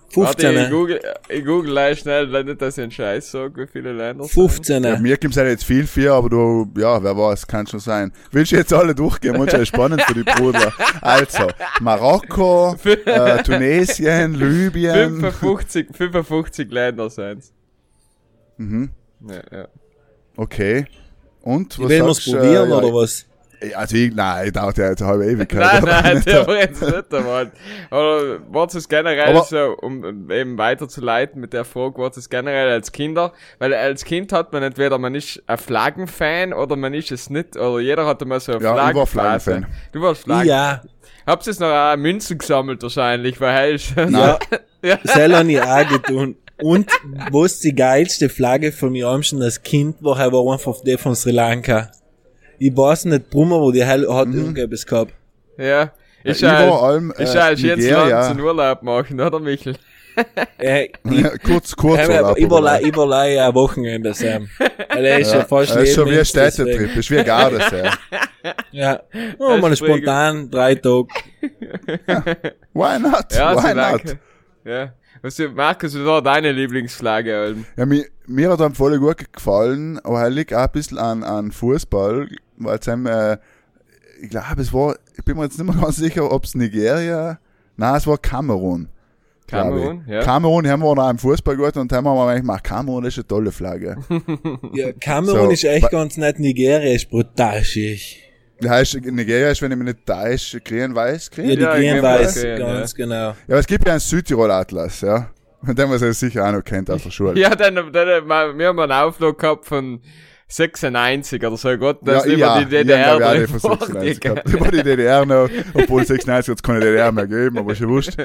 15. Warte, ich google, ich google gleich schnell, nicht, dass ich einen Scheiß sage, wie viele Länder 15. Ja, mir gibt es ja nicht viel, viel, aber du, ja, wer weiß, kann schon sein. Willst du jetzt alle durchgehen? Und schon spannend für die Bruder. Also, Marokko, äh, Tunesien, Libyen. 55, 55 Länder sind Mhm. Ja, ja. Okay. Und, was ich will sagst, probieren, äh, ja, oder was? Also ich, nein, dauert ja jetzt eine halbe Ewigkeit. Nein, aber nein, nicht, der war jetzt nicht einmal. Oder was es generell Aber- so, um eben weiterzuleiten mit der Frage, was es generell als Kinder, weil als Kind hat man entweder man ist ein Flaggenfan oder man ist es nicht, oder jeder hat immer so eine Ja, ich war. Flaggenfan. Du warst Flaggen. Ja, Habst jetzt noch auch Münzen gesammelt wahrscheinlich, weil hey, schon- ja. Ja. Habe ich auch getan. Und was die geilste Flagge von mir schon als Kind war, war einfach die von Sri Lanka. Ich weiß nicht, Brummer, wo die Hell hat irgendetwas gehabt. ja. Ich ja, war allem, ist äh, ja als jetzt. Land zum Urlaub machen, oder Michel? Äh, kurz, kurz. ich Urlaub, überleih, aber- überleih ein Wochenende, Sam. Weil er ist ja, Ja, fast das ist schon wie ein Städtetrip, ist wie ein Gardasee. Ja. Oh, mal Das ist spontan, drei Tage. Why not? Ja, Why not? Lanka. Ja. Was Markus, was war deine Lieblingsflagge? Ja, mir, mir hat dann voll gut gefallen, aber er liegt auch ein bisschen an, an Fußball, weil es einem, äh, ich glaube, es war, ich bin mir jetzt nicht mehr ganz sicher, ob es Nigeria, nein, es war Kamerun. Kamerun, ich. ja. Kamerun haben wir noch im Fußball gut und haben wir mal gemacht, Kamerun ist eine tolle Flagge. Ja, Kamerun So, ist echt ganz nett, Nigeria ist brutal schick. Das heißt, Nigeria ist, wenn ich mich nicht täusche, grün weiß, grün? Ja, die Ja, gehen gehen weiß, weiß, ganz genau. Ja, aber es gibt ja einen Südtirol-Atlas, ja. Und den man sich sicher auch noch kennt aus der Schule. Ja, dann, dann, wir haben einen Auflog gehabt von 96 oder so, Gott, das ist ja, über die DDR. glaub ich, von vor, 96 Digga. gehabt. Über die DDR noch, obwohl 96 hat es keine DDR mehr geben, aber schon wurscht.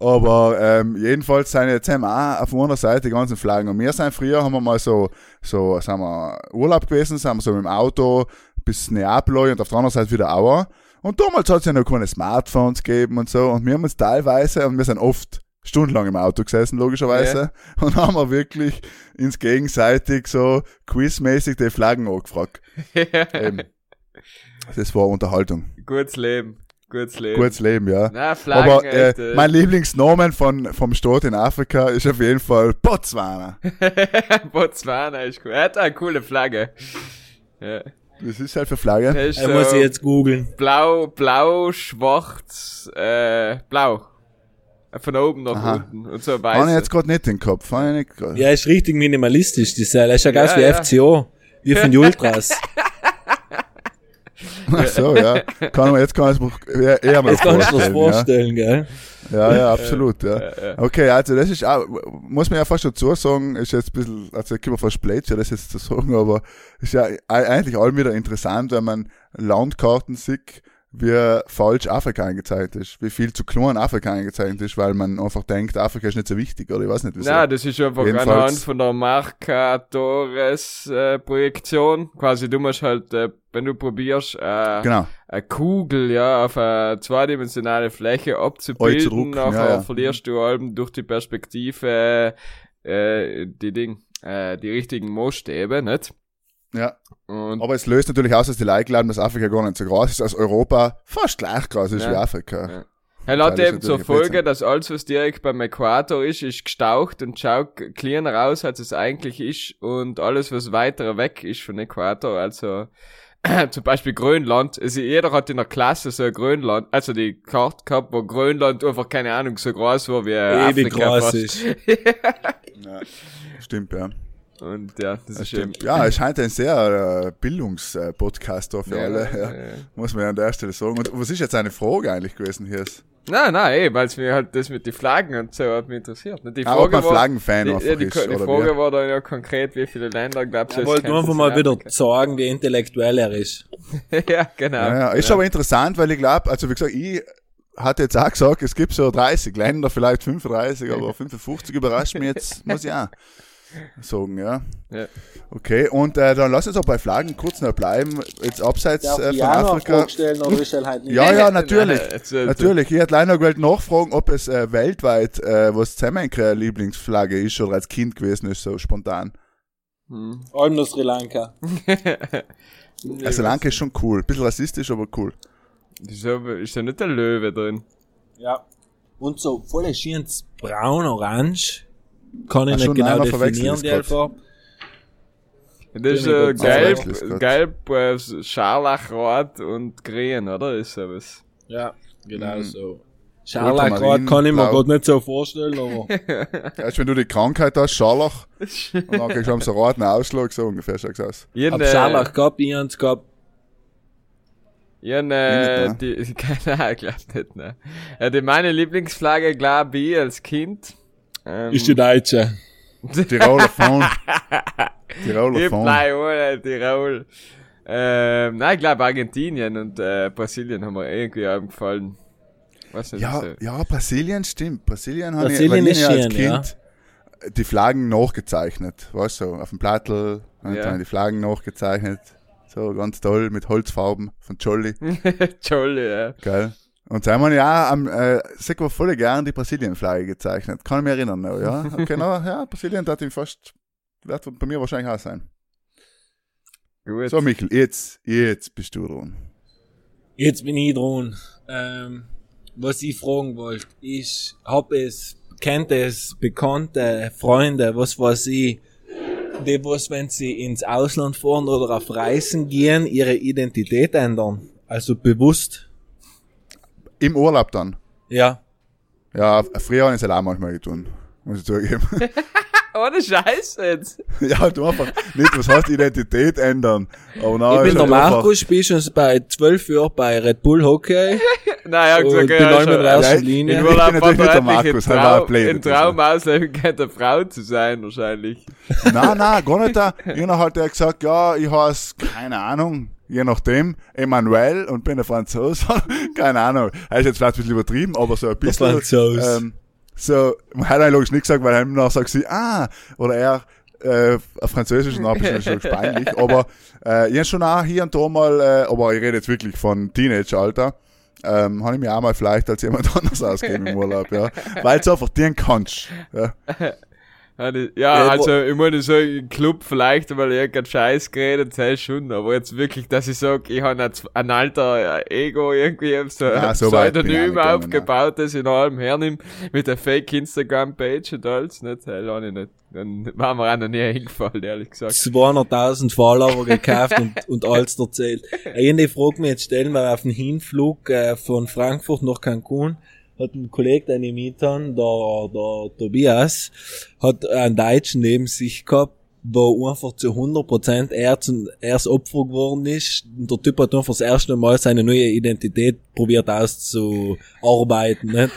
Aber ähm, jedenfalls sind jetzt haben wir auch auf einer Seite die ganzen Flaggen. Und wir sind früher, haben wir mal so, so sind wir Urlaub gewesen, sind wir so mit dem Auto bis Neapel und auf der anderen Seite wieder Auer. Und damals hat es ja noch keine Smartphones gegeben und so. Und wir haben uns teilweise, und wir sind oft stundenlang im Auto gesessen, logischerweise, und haben wir wirklich ins gegenseitig so quizmäßig die Flaggen angefragt. Eben. Das war Unterhaltung. Gutes Leben, gutes Leben. Gutes Leben, ja. Na, Flaggen, Aber echt, äh, mein Lieblingsnomen von, vom Staat in Afrika ist auf jeden Fall Botswana. Botswana ist cool. Er hat eine coole Flagge. Ja. Das ist halt für Flagge. Er Ich muss so ich jetzt googeln. blau, blau, schwarz, äh, blau. Von oben nach Aha. unten. Und so Habe weiß. ich jetzt gerade nicht den Kopf. Habe ich nicht. Ja, ist richtig minimalistisch, die Seil. Ist ja ganz Ja, wie ja. FCO. Wie von die Ultras. Ach so, ja. Kann man, jetzt kann ich es mir eher, eher mal Jetzt das vorstellen. vorstellen, gell? Ja, ja, ja absolut, ja. Okay, also das ist auch, muss man ja fast dazu sagen, ist jetzt ein bisschen, also können wir fast Plätze, das jetzt zu sagen, aber ist ja e- eigentlich allem wieder interessant, wenn man Landkarten sieht, wie falsch Afrika eingezeichnet ist, wie viel zu klein Afrika eingezeichnet ist, weil man einfach denkt, Afrika ist nicht so wichtig, oder ich weiß nicht, wieso. Na, das ist einfach Jedenfalls- anhand von der Markatores äh. Quasi du musst halt, äh, wenn du probierst, äh, genau. eine Kugel ja auf eine zweidimensionale Fläche abzubilden, nachher ja, ja. verlierst du allem durch die Perspektive äh, die Ding, äh, die richtigen Maßstäbe, nicht? Ja. Und Aber es löst natürlich aus, dass die Leute glauben, dass Afrika gar nicht so groß ist, als Europa fast gleich groß ist Ja. wie Afrika. Ja. Er hat eben zur Folge, dass alles, was direkt beim Äquator ist, ist gestaucht und schaut cleaner aus, als es eigentlich ist. Und alles, was weiter weg ist von Äquator, also zum Beispiel Grönland, also jeder hat in der Klasse so ein Grönland, also die Karte gehabt, wo Grönland einfach, keine Ahnung, so groß war wie Ewig Afrika groß fast. ist. Ja, stimmt, ja. Und ja, das, Das ist eben. stimmt. Ja, es scheint ein sehr äh, Bildungspodcast da für Ja, alle. Ja. ja. Muss man ja an der Stelle sagen. Und was ist jetzt eine Frage eigentlich gewesen hier? Nein, nein, eh, weil es mir halt das mit den Flaggen und so hat mich interessiert. Die Ah, ob ein war, Flaggenfan die, einfach ja, die, ist, die Frage wie? war dann ja konkret, wie viele Länder glaubst du, Ich wollte könnte einfach in mal wieder sagen, wie intellektuell er ist. ja, genau. Ja, ja. Ist aber interessant, weil ich glaube, also wie gesagt, ich hatte jetzt auch gesagt, es gibt so 30 Länder, vielleicht 35, aber 55 überrascht mich jetzt, muss ich auch sagen, ja. Ja. Okay, und äh, dann lass uns auch bei Flaggen kurz noch bleiben, jetzt abseits äh, von Afrika. stellen ist er halt nicht? Ja, ja, natürlich. Nein, äh, Natürlich, ich hätte leider gewollt nachfragen, ob es äh, weltweit äh, was zusammen Lieblingsflagge ist oder als Kind gewesen ist, so spontan. Hm. Allem nur Sri Lanka. Also Lanka ist schon cool, bisschen rassistisch, aber cool. Wieso ist da nicht der Löwe drin? Ja. Und so voll schönes braun-orange. Kann ich Ach, nicht genau definieren, die. Farbe. Das ist äh, gelb, gelb, äh, scharlachrot und grün, oder? Ist sowas. Ja, genau Mhm. so. Scharlach Ultramarin, kann ich mir gerade nicht so vorstellen, aber Erst wenn du die Krankheit hast, Scharlach, und dann kriegst du so einen roten Ausschlag, so ungefähr schaut's aus. Hab hab, äh, Scharlach gehabt, ich hab's gehabt. ich hab, äh, Nicht, die, keine Ahnung, glaub nicht, ne. Äh, die meine Lieblingsflagge, glaub ich, als Kind. Ähm, Ist die Deutsche. Tiroler Phone. Tiroler Ich Phone. bleib ohne Tirol. Ähm, nein, ich glaube Argentinien und äh, Brasilien haben mir irgendwie gefallen. Was nicht Ja, so. ja, Brasilien stimmt. Brasilien habe ich, Brasilien weil ich ist als schön, Kind die Flaggen nachgezeichnet. Weißt du, so, auf dem Plattel, und Ja. dann die Flaggen nachgezeichnet. So ganz toll, mit Holzfarben von Jolly. Jolly, ja. Geil. Und da haben wir ja am, äh, sag mal, voll gern die Brasilien-Flagge gezeichnet. Kann ich mich erinnern, noch, ja. Okay, no, ja, Brasilien hat ihn fast, wird bei mir wahrscheinlich auch sein. Gut. So, Michael, jetzt, jetzt bist du dran. Jetzt bin ich dran. Ähm, was ich fragen wollte, ist, hab es, kennt es Bekannte, Freunde, was weiß ich, die was, wenn sie ins Ausland fahren oder auf Reisen gehen, ihre Identität ändern. Also bewusst. Im Urlaub dann. Ja. Ja, früher habe ich es halt auch manchmal getan. Muss ich zugeben. Ohne Scheiß jetzt. ja, du einfach nicht, was heißt Identität ändern. Aber nein, Ich bin der halt Markus, spiel schon bei zwölf Jahren bei Red Bull Hockey. Nein, er hat Und gesagt, bin er mit schon- der ersten Ja, Linie. In bin Urlaub natürlich nicht der hat Markus, ein er war Traum, ein Blöd, ein Traum ausleben könnte, eine Frau zu sein, wahrscheinlich. Nein, nein, gar nicht. da. Ich habe halt gesagt, ja, ich heiße, keine Ahnung, je nachdem, Emmanuel und bin ein Franzose. keine Ahnung. Er ist jetzt vielleicht ein bisschen übertrieben, aber so ein bisschen. Franzose. Ähm, so, man hat eigentlich logisch nicht gesagt, weil nachher sagt sie, ah, oder er, äh, auf Französisch ist ein bisschen schon peinlich, aber äh, ich schon auch hier und da mal, äh, aber ich rede jetzt wirklich von Teenage-Alter, ähm, habe ich mir auch mal vielleicht als jemand anders ausgegeben im Urlaub, ja. Weil du einfach den kannst. Ja. Ja, Ja, Ja, also, ich meine, so im Club vielleicht, weil ich irgendeinen Scheiß geredet habe, schon, aber jetzt wirklich, dass ich sag, ich habe ein, ein alter äh, Ego irgendwie, so Ja, ein so ich auch Pseudonym aufgebaut, das ich in allem hernimm, mit der Fake-Instagram-Page und alles, nicht, das habe ich nicht. Dann war mir auch noch nie hingefallen, ehrlich gesagt. 200.000 Follower gekauft und, und alles erzählt. Eine Frage mir jetzt stellen, weil auf dem Hinflug äh, von Frankfurt nach Cancun hat ein Kollege, ich mitan, der, der Tobias, hat einen Deutschen neben sich gehabt, wo einfach zu 100% er, zum, er das Opfer geworden ist. Und der Typ hat einfach das erste Mal seine neue Identität probiert auszuarbeiten. Nicht?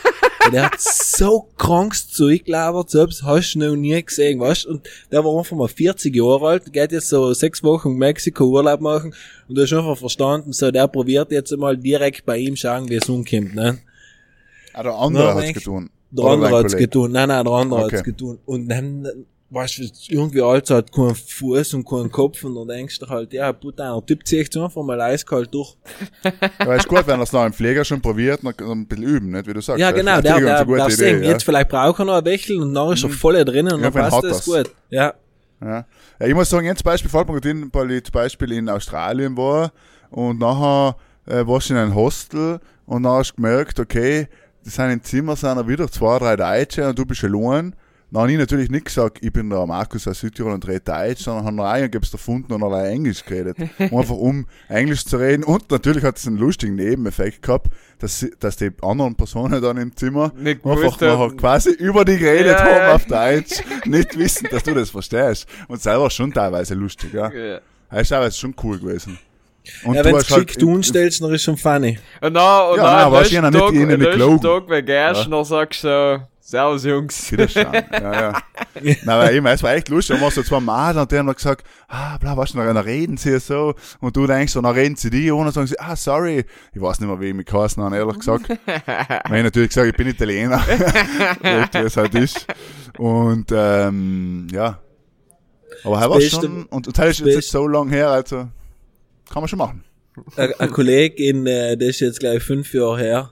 Und der hat so krankes Zeug gelabert, selbst hast du noch nie gesehen, weißt Und der war einfach mal 40 Jahre alt, geht jetzt so sechs Wochen in Mexiko Urlaub machen und du hast einfach verstanden, so der probiert jetzt mal direkt bei ihm schauen, wie es umkommt, ne? Ah, der andere hat's getan. Der andere hat's getan. Nein, nein, der andere Okay. hat's getan. Und dann, weißt du, irgendwie alles hat keinen Fuß und keinen Kopf und dann denkst du halt, ja, putain, der Typ zieht sich einfach mal eiskalt durch. Ja, ist gut, wenn er es noch im Pfleger schon probiert, er ein bisschen üben, nicht, wie du sagst. Ja, genau, der, der, der Idee, sehen, ja. jetzt vielleicht braucht er noch ein Wechsel und dann ist er voll drinnen und dann passt das gut. Ja. Ja. ja, ich muss sagen, jetzt Beispiel fällt mir weil ich zum Beispiel in Australien war und nachher äh, warst du in einem Hostel und dann hast du gemerkt, okay, die sind im Zimmer, sind da wieder zwei, drei Deutsche und du bist allein. Dann habe ich natürlich nicht gesagt, ich bin der Markus aus Südtirol und rede Deutsch, sondern haben noch einen gibt's erfunden und allein Englisch geredet. Einfach um Englisch zu reden. Und natürlich hat es einen lustigen Nebeneffekt gehabt, dass, sie, dass die anderen Personen dann im Zimmer Nicht einfach nachher quasi über die geredet Ja, haben auf Deutsch, nicht wissen, dass du das verstehst. Und selber schon teilweise lustig, ja. Ja. Das ist teilweise schon cool gewesen. Und Ja, du wenn du geschickt im- tun stellst, dann ist schon funny. Und dann, und Ja, dann nein, warst du nicht nicht nächsten gelogen. Tag, wenn du gehst, Ja. dann sagst du so, Servus Jungs. Widerstand. Ja, ja. Nein, weil eben, es war echt lustig. Da waren so zwei Männer und die haben gesagt, ah, bla, was, dann reden sie so. Und du denkst, so, dann reden sie die und dann sagen sie, ah, sorry. Ich weiß nicht mehr, wie ich mich geheißen habe, ehrlich gesagt. Weil ich natürlich gesagt, ich bin Italiener. Weißt du, wie es halt ist. Und, ähm, ja. Aber er war schon, und das ist jetzt so lang her, also, kann man schon machen. Ein, Kollege in, äh, das ist jetzt gleich fünf Jahre her,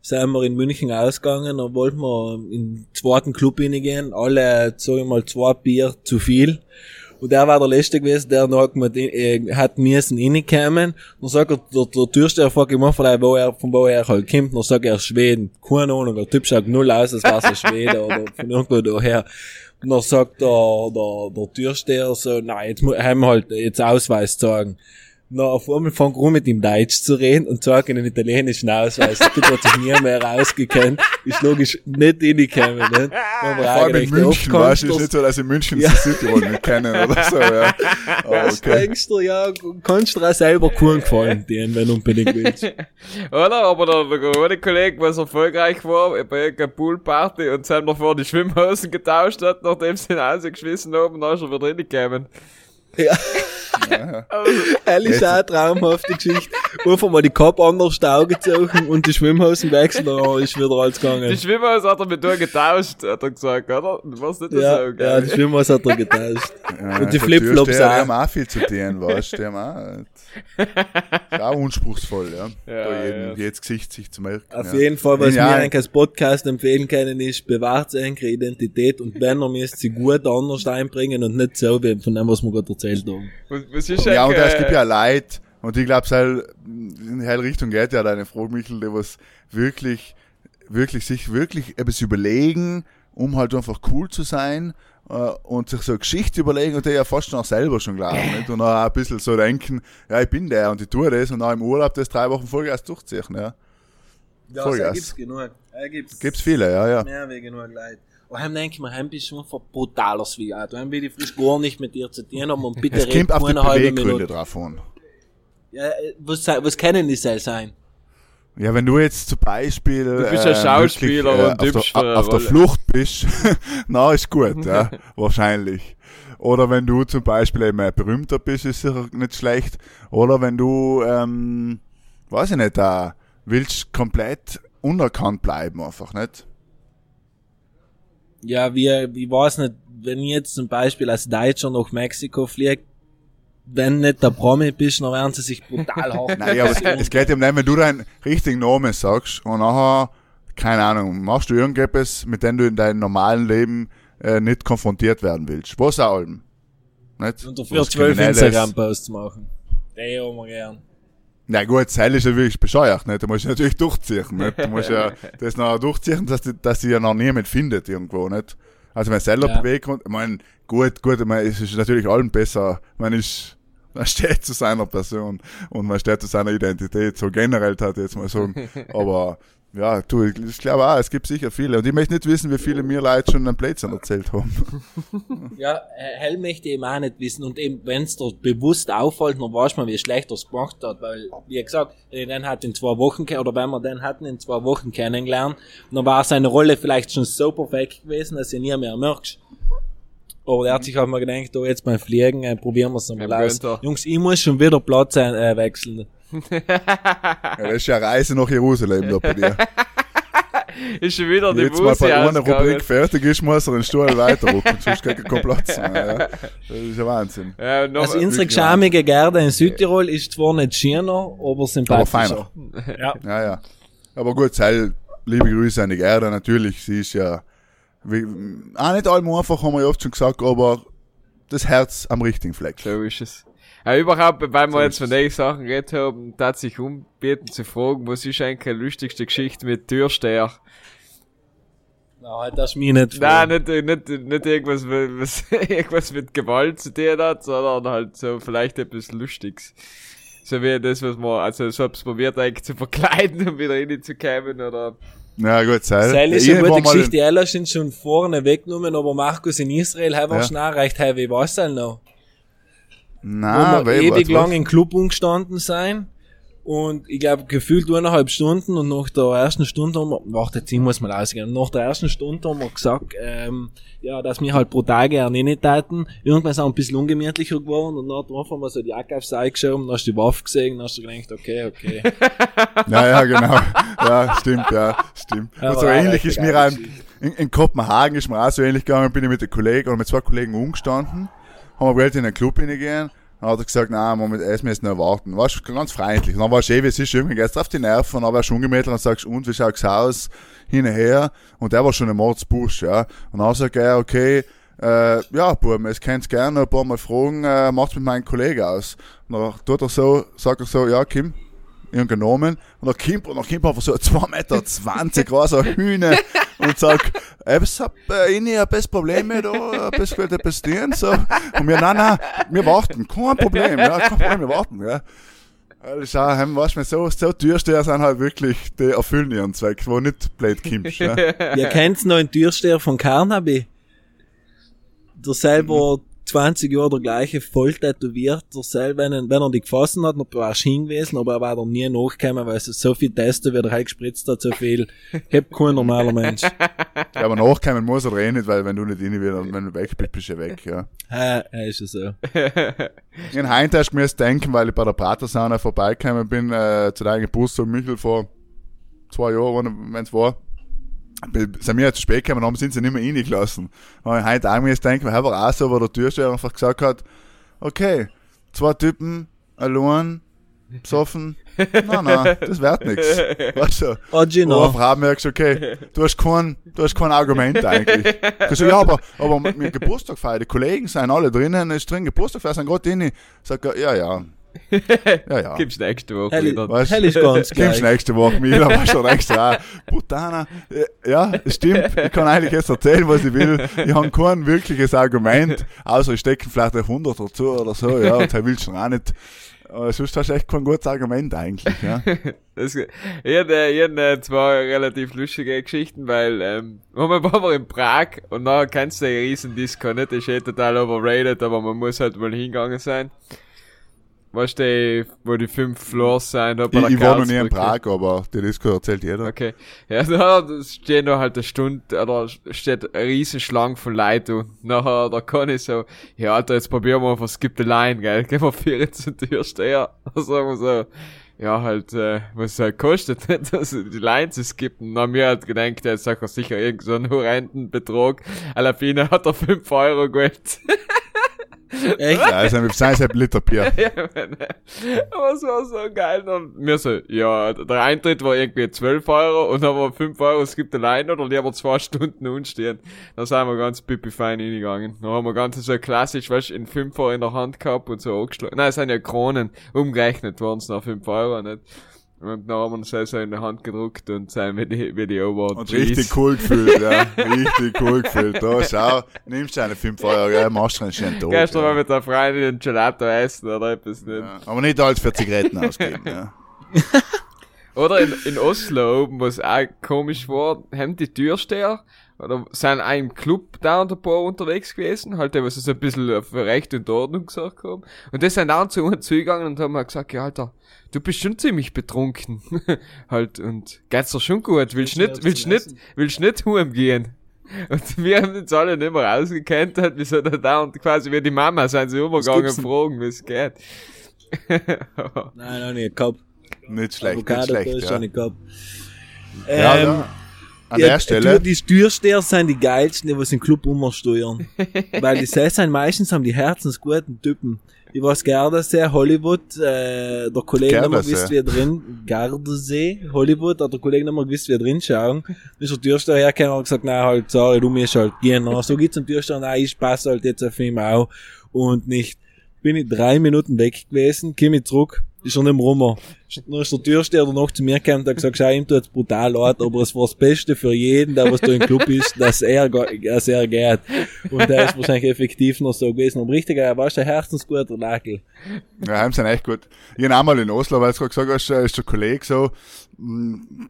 sind wir in München ausgegangen, da wollten wir in den zweiten Club reingehen, alle, sag ich mal, zwei Bier zu viel. Und der war der Letzte gewesen, der noch mit, äh, hat müssen reinkommen. Dann sagt er, der, der Türsteher fragt immer von, wo er, von wo er halt kommt. Dann sagt er Schweden. Keine Ahnung, der Typ schaut null aus, als wäre er Schwede oder von irgendwo daher. Und dann sagt der, der, der Türsteher so, nein, jetzt haben wir halt jetzt Ausweis zeigen. Na, auf einmal fang rum mit ihm Deutsch zu reden und zeig einen italienischen Ausweis. Typ hat sich nie mehr rausgekannt. Ist logisch nicht reingekommen, ne? Vor allem in München, weißt du, ist kannst nicht so, dass in München Ja. ja. Südtirol nicht kennen oder so, ja. Was okay. denkst du, ja, kannst dir auch selber Kuchen gefallen, den, wenn du unbedingt willst. Oder? Aber der, der gute Kollege, was erfolgreich war, bei irgendeiner Poolparty und sie haben noch vor die Schwimmhosen getauscht hat, nachdem sie ihn rausgeschmissen haben, dann ist er wieder reingekommen. Ja. Ehrlich, ist auch eine traumhafte Geschichte. Einfach mal die Kopf anders Augen gezogen und die Schwimmhosen wechseln, dann ist wieder alles Die gegangen. Schwimmhose hat er mit dir getauscht, hat er gesagt, oder? Du warst nicht Ja, so, ja, gell? die Schwimmhose hat er getauscht. Ja, Und die Flipflops Türsteher, Die auch. haben auch viel zu tun, weißt du. Die haben auch, ist auch anspruchsvoll, ja. Ja, da jeden, ja. jedes Gesicht sich zu merken. Auf ja. jeden Fall, was Ja, wir eigentlich als Podcast empfehlen können, ist, bewahrt eure Identität und wenn ihr müsst sie gut anders einbringen und nicht so wie von dem, was wir gerade erzählt haben. Was, was ist Ja, und es gibt äh, ja Leute, und ich glaube, halt, in die Richtung geht ja deine Frage, Michael, die was wirklich, wirklich, sich wirklich etwas überlegen, um halt einfach cool zu sein, äh, und sich so eine Geschichte überlegen und die ja fast noch selber schon glauben, nicht? Und auch ein bisschen so denken, ja, ich bin der und ich tue das und auch im Urlaub das drei Wochen Vollgas durchziehen, ja. Ja, Vollgas. so gibt's genug. Ja, gibt's. Gibt's viele, ja, ja. Mehr wie genug Leute. Und heim denke ich mir, heim bist du einfach brutaler wie auch. Heim will ich frisch gar nicht mit dir zu tun haben und bitte Es kommt auf die keine halbe Minute. drauf an. Ja, äh, was, was können die soll sein? Ja, wenn du jetzt zum Beispiel Du bist ein äh, Schauspieler wirklich, und auf, der, eine auf der. Flucht bist, na ist gut, ja, wahrscheinlich. Oder wenn du zum Beispiel eben ein berühmter bist, ist sicher nicht schlecht. Oder wenn du, ähm, weiß ich nicht, da willst komplett unerkannt bleiben einfach, nicht? Ja, wir, ich weiß nicht, wenn ich jetzt zum Beispiel als Deutscher nach Mexiko fliege, wenn nicht der Promi bist, dann werden sie sich brutal hart. Nein, aber es, es geht eben nicht, wenn du deinen richtigen Namen sagst und nachher, keine Ahnung, machst du irgendetwas, mit dem du in deinem normalen Leben äh, nicht konfrontiert werden willst. Was auch allem. Nicht? Und dafür zwölf. Instagram-Posts machen. Die haben wir gern. Na gut, Seil ist ja wirklich bescheuert, nicht? Du musst natürlich durchziehen, nicht? Du musst ja das noch durchziehen, dass, die, dass sie ja noch niemand findet irgendwo, nicht? Also wenn selber Ja. Beweggrund, ich meine, gut, gut, ich meine, es ist natürlich allen besser, man ist, man steht zu seiner Person und man steht zu seiner Identität, so generell hat jetzt mal sagen. Aber ja, du, ich, ich glaube auch, es gibt sicher viele. Und ich möchte nicht wissen, wie viele mir Leute schon einen Blödsinn erzählt haben. Ja, Hell möchte eben auch nicht wissen. Und eben, wenn es dir bewusst auffällt, dann weiß man, wie schlecht er es gemacht hat. Weil, wie gesagt, wenn ich den hat in zwei Wochen, oder wenn wir den hatten in zwei Wochen kennengelernt, dann war seine Rolle vielleicht schon so perfekt gewesen, dass ihn nie mehr merkst. Aber er hat sich auch mal gedacht, oh, jetzt beim Fliegen, äh, probieren wir es nochmal Ja, aus. Jungs, ich muss schon wieder Platz ein, äh, wechseln. Ja, das ist ja eine Reise nach Jerusalem da bei dir. ist schon wieder die Jetzt mal bei einer. Rubrik fertig ist, muss er den Stuhl weiterrücken, sonst kriegt er keinen Platz mehr. Ja. Das ist ja Wahnsinn. Ja, noch, Also unsere geschamige Garde in Südtirol ist zwar nicht schöner, aber sympathischer. Ja. Ja, ja. Aber gut, sei, liebe Grüße an die Gerda, natürlich, sie ist ja, wie, auch nicht allem einfach, haben wir ja oft schon gesagt, aber das Herz am richtigen Fleck. So ist es. Ja, überhaupt, weil wir jetzt von den Sachen geredet haben, tat sich umbieten zu fragen, was ist eigentlich die lustigste Geschichte mit Türsteher? Nein, das ist mir nicht Nein, nicht, nicht, nicht irgendwas, was, irgendwas mit Gewalt zu tun hat, sondern halt so vielleicht etwas Lustiges. So wie das, was man, also ich hab's probiert eigentlich zu verkleiden, um wieder reinzukommen, oder, Ja, gut, sei. Seil ist Ja, eine war gute Geschichte, die alle sind schon vorne weggenommen, aber Markus in Israel hat Ja. ja. schnell recht heavy Wasser noch. In, wo nein, wir weil, ewig lang was? im Club umgestanden sein. Und ich glaube, gefühlt eineinhalb Stunden und nach der ersten Stunde haben wir, warte, jetzt muss mal ausgehen, und nach der ersten Stunde haben wir gesagt, ähm, ja, dass wir halt pro Tag gerne nicht täten. Irgendwann sind wir ein bisschen ungemütlicher geworden und dann haben wir so die Jacke aufs Seil geschoben, dann hast du die Waffe gesehen, dann hast du gedacht, okay, okay. Ja, ja, genau. Ja, stimmt, ja, stimmt. Ja, und so ähnlich ist mir auch in, in Kopenhagen ist mir auch so ähnlich gegangen, bin ich mit den Kollegen oder mit zwei Kollegen umgestanden, haben wir in den Club hineingehen, dann hat er gesagt, nein, müssen essen müssen noch warten. War ganz freundlich. Und dann war es eh, wie es ist, irgendwie geht's auf die Nerven, und dann war schon ungemätelt und sagst, und, wie schaut's aus? Hin und her. Und der war schon ein Mordsbusch, ja. Und dann sagt er, okay, äh, ja, Buben, es könnt's gerne ein paar Mal fragen, äh, macht's mit meinem Kollegen aus. Und dann tut er so, sagt er so, ja, Kim, ihren genommen und dann kommt, und dann kommt einfach so ein 2,20 Meter großer Hühner und sagt, was habt äh, ihr ein bisschen Probleme da, ein bisschen etwas tun, so. Und wir, nein, nein, wir warten, kein Problem, ja, kein Problem, wir warten, ja. Weil schau, heim, weißt du, so, so Türsteher sind halt wirklich, die erfüllen ihren Zweck, wo nicht blöd kommst, ja. Ihr kennt noch einen Türsteher von Carnaby. Der selber 20 Jahre der gleiche, voll tätowiert. Der selber, wenn, er- wenn er die gefasst hat, dann warst du hingewiesen, aber er war dann nie nachgekommen, weil es so viel Testen, wie er gespritzt hat, so viel. Hebt kein normaler Mensch. ja. Aber nachkommen muss er eh nicht, weil wenn du nicht rein willst und wenn du weg bist, bist du weg, ja. Ja, ja, ist ja so. In Heint hast du mir denken, weil ich bei der Pratersauna vorbeigekommen bin, äh, zu deinem Geburtstag, Michel, vor zwei Jahren, wenn es war. Sind wir ja zu spät gekommen, haben sind sie nicht mehr reingelassen. Aber ich heute auch mir denken, weil war auch so, wo der Türsteher einfach gesagt hat, okay, zwei Typen, allein, besoffen, nein, nein, das wird nix. Weißt du? Oh, Oh, Gino. Frau merkst, okay, du hast kein, du hast kein Argument eigentlich. Ich so, ja, aber, aber mit Geburtstag feiern, die Kollegen sind alle drinnen, ist drin, Geburtstag feiern, sind gerade drin. Sag ja, ja. Ja, ja. gibt's nächste Woche Hell, wieder. Weißt- hell ist ganz Kommst gleich. nächste Woche, Mila, weißt du, ah, Putana, ja, stimmt, ich kann eigentlich jetzt erzählen, was ich will. Ich habe kein wirkliches Argument, außer ich stecke vielleicht ein 100 dazu oder so, ja, und er will schon auch nicht. Aber sonst hast du echt kein gutes Argument eigentlich, ja. Das, ich hatte, ich hatte äh, zwei relativ lustige Geschichten, weil, ähm, einmal waren wir in Prag und dann kennst du den riesen Disco nicht, ist eh total overrated, aber man muss halt mal hingegangen sein. Weißt du, die- wo die fünf Floors sind, da bei Ich, der ich war noch nie in. Prag, aber die Disco erzählt jeder. Okay. Ja, da stehen da halt eine Stunde, oder steht eine riesen Schlange von Leuten und nachher, da kann ich so, ja, Alter, jetzt probieren wir skip the line, gell, gehen wir vier zur Türsteher. Da sagen wir so, ja, halt, äh, was es halt kostet, nicht, also die Line zu skippen. Und haben wir halt gedacht, jetzt sagt er sicher irgend so horrenden Betrag. Alafine hat er 5 Euro gewählt. Echt? Ja, mit sein ein Liter Bier. Aber es war so geil. Und mir so, ja, der Eintritt war irgendwie 12 Euro und war 5 Euro, es gibt allein oder die haben zwei Stunden unstehen. Da sind wir ganz pipi fein hingegangen. Dann haben wir ganz so klassisch, weißt du, in 5 Euro in der Hand gehabt und so angeschlagen. Nein, es sind ja Kronen. Umgerechnet waren es noch 5 Euro, nicht? Und dann haben wir uns so in der Hand gedruckt und sein wie die, wie die Over Und richtig cool gefühlt, ja. Richtig cool gefühlt. Da, schau, nimmst deine 5 Euro, ja, machst du einen schönen Tag. Gestern war Ja. mit der Freundin ein Gelato essen oder etwas nicht. Ja. Aber nicht alles für Zigaretten ausgeben, ja. Oder in, in Oslo oben, was auch komisch war, haben die Türsteher, oder sind auch im Club da und ein paar unterwegs gewesen, halt, was so ein bisschen für Recht und Ordnung gesagt haben. Und die sind dann zu uns zugegangen und haben halt gesagt, ja, Alter, du bist schon ziemlich betrunken. halt, und geht's dir schon gut, willst nicht, willst nicht, willst nicht heimgehen? Und wir haben uns alle nicht mehr ausgekannt, halt, wie so da, da und quasi wie die Mama sind sie übergegangen gibt's und fragen, wie es geht. Nein, noch nicht gehabt. Nicht schlecht, nicht Avocado schlecht, Toast ja. nicht gehabt. Ja, Ähm, ja. An ja, der Stelle, Die Stürsteher sind die geilsten, die was den Club umsteuern. Weil die sind meistens haben die herzensguten Typen. Ich weiß Gardasee, Hollywood, äh, der Kollege nicht mehr Gardasee. gewusst, wie er drin, Gardasee, Hollywood, hat der Kollege nicht mehr gewusst, wie er drin schauen. Ist der Türsteher hergekommen und gesagt, nein, halt, sorry, du musst halt gehen. Und so geht's zum Türsteher, nein, ich passe halt jetzt auf ihn auch. Und nicht, bin ich drei Minuten weg gewesen, komme ich zurück, ist schon im Rummer. Dann ist der Türsteher noch zu mir gekommen hat gesagt, schau, ihm tut's brutal leid, aber es war das Beste für jeden, der was da im Club ist, dass er, dass er geht. Und der ist wahrscheinlich effektiv noch so gewesen. Aber richtig, er war schon herzensguter Lakel. Ja, heim sind echt gut. Ich hab einmal in Oslo, weil du gerade gesagt hast, äh, ist der Kollege so,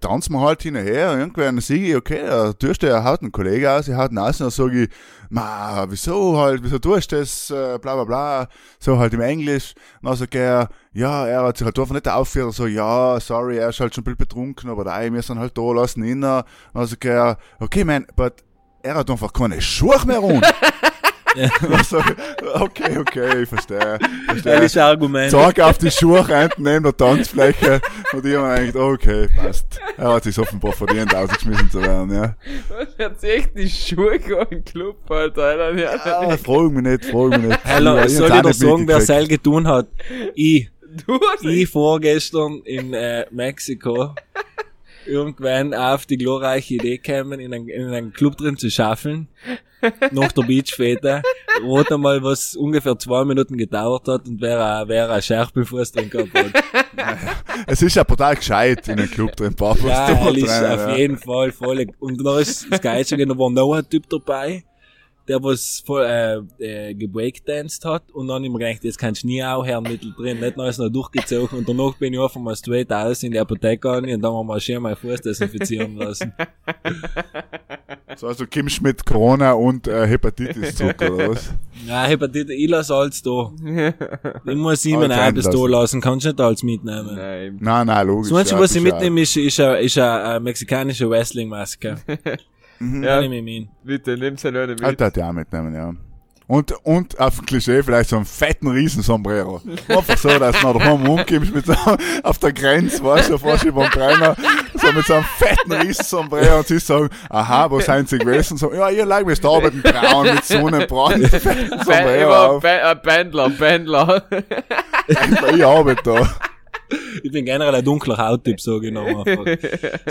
tanzen wir halt hinterher, dann sehe ich, okay, der Türsteher haut einen Kollege aus, ich haut ihn aus, und dann sage ich, ma, wieso halt, wieso tust du das, äh, bla, bla, bla, so halt im Englisch. Und dann sagt er, ja, er hat sich halt einfach nicht aufgehört, so, ja, sorry, er ist halt schon ein bisschen betrunken, aber nein, wir sind halt da, lassen ihn. Und dann sagt er, okay, man, but er hat einfach keine Schuhe mehr rund. also, okay, okay, ich verstehe. verstehe. Das ist ein Argument. Zeig auf die Schuhe hinten neben der Tanzfläche und ich hab mir gedacht, okay, passt. Er hat sich offenbar verdient, ausgeschmissen zu werden, ja. Was hat echt die Schuhe im Club, Alter? Alter, ja. Ah, frag mich nicht, frag mich nicht. Hallo, Ich soll dir nicht sagen, wer. Seil getun hat? Ich. Du hast Ich vorgestern in äh, Mexiko irgendwann auf die glorreiche Idee gekommen, in einen, in einen Club drin zu schaffeln. Nach der Beachfete, wo dann mal was ungefähr zwei Minuten gedauert hat und wer, wer ein Scherbenfuß drin gehabt hat. Es ist ja brutal gescheit in den Club drin, Papa. Ja, ist auf ja. jeden Fall voll. Und da ist das Geilste, da war noch ein Typ dabei, der was voll, äh, äh, gebreakdanced hat und dann mir gedacht, jetzt kannst du nie auch her mittel drin, nicht noch ist noch durchgezogen und danach bin ich einfach mal straight aus in die Apotheke an und dann haben wir mal schön meinen Fuß desinfizieren lassen. So, also kommst mit Corona und äh, Hepatitis zurück, oder was? Ja, Hepatitis, ich lasse alles da. Ich muss Alles ein bis da lassen, kannst du nicht alles mitnehmen. Nein. Nein, nein, logisch. Das Einzige, was ich ist mitnehme, ist, ist, eine, ist eine, eine mexikanische Wrestling-Maske. Ja, Nehme ich mit. bitte, nimm's halt Leute mit. das ja auch mitnehmen, ja. Und, und auf dem Klischee vielleicht so einen fetten Riesensombrero. Einfach so, dass du nach daheim umkommst mit so, auf der Grenze, weißt du, fast über den Brenner, so mit so einem fetten Riesensombrero und sie sagen, aha, wo sind sie gewesen? So, ja, ihr lag mir da mit dem Braun, mit Sonnenbrand, fetten Sombrero immer auf. ba äh, Bändler, Bändler. Ich arbeite da. Ich bin generell ein dunkler Hauttyp, sage ich.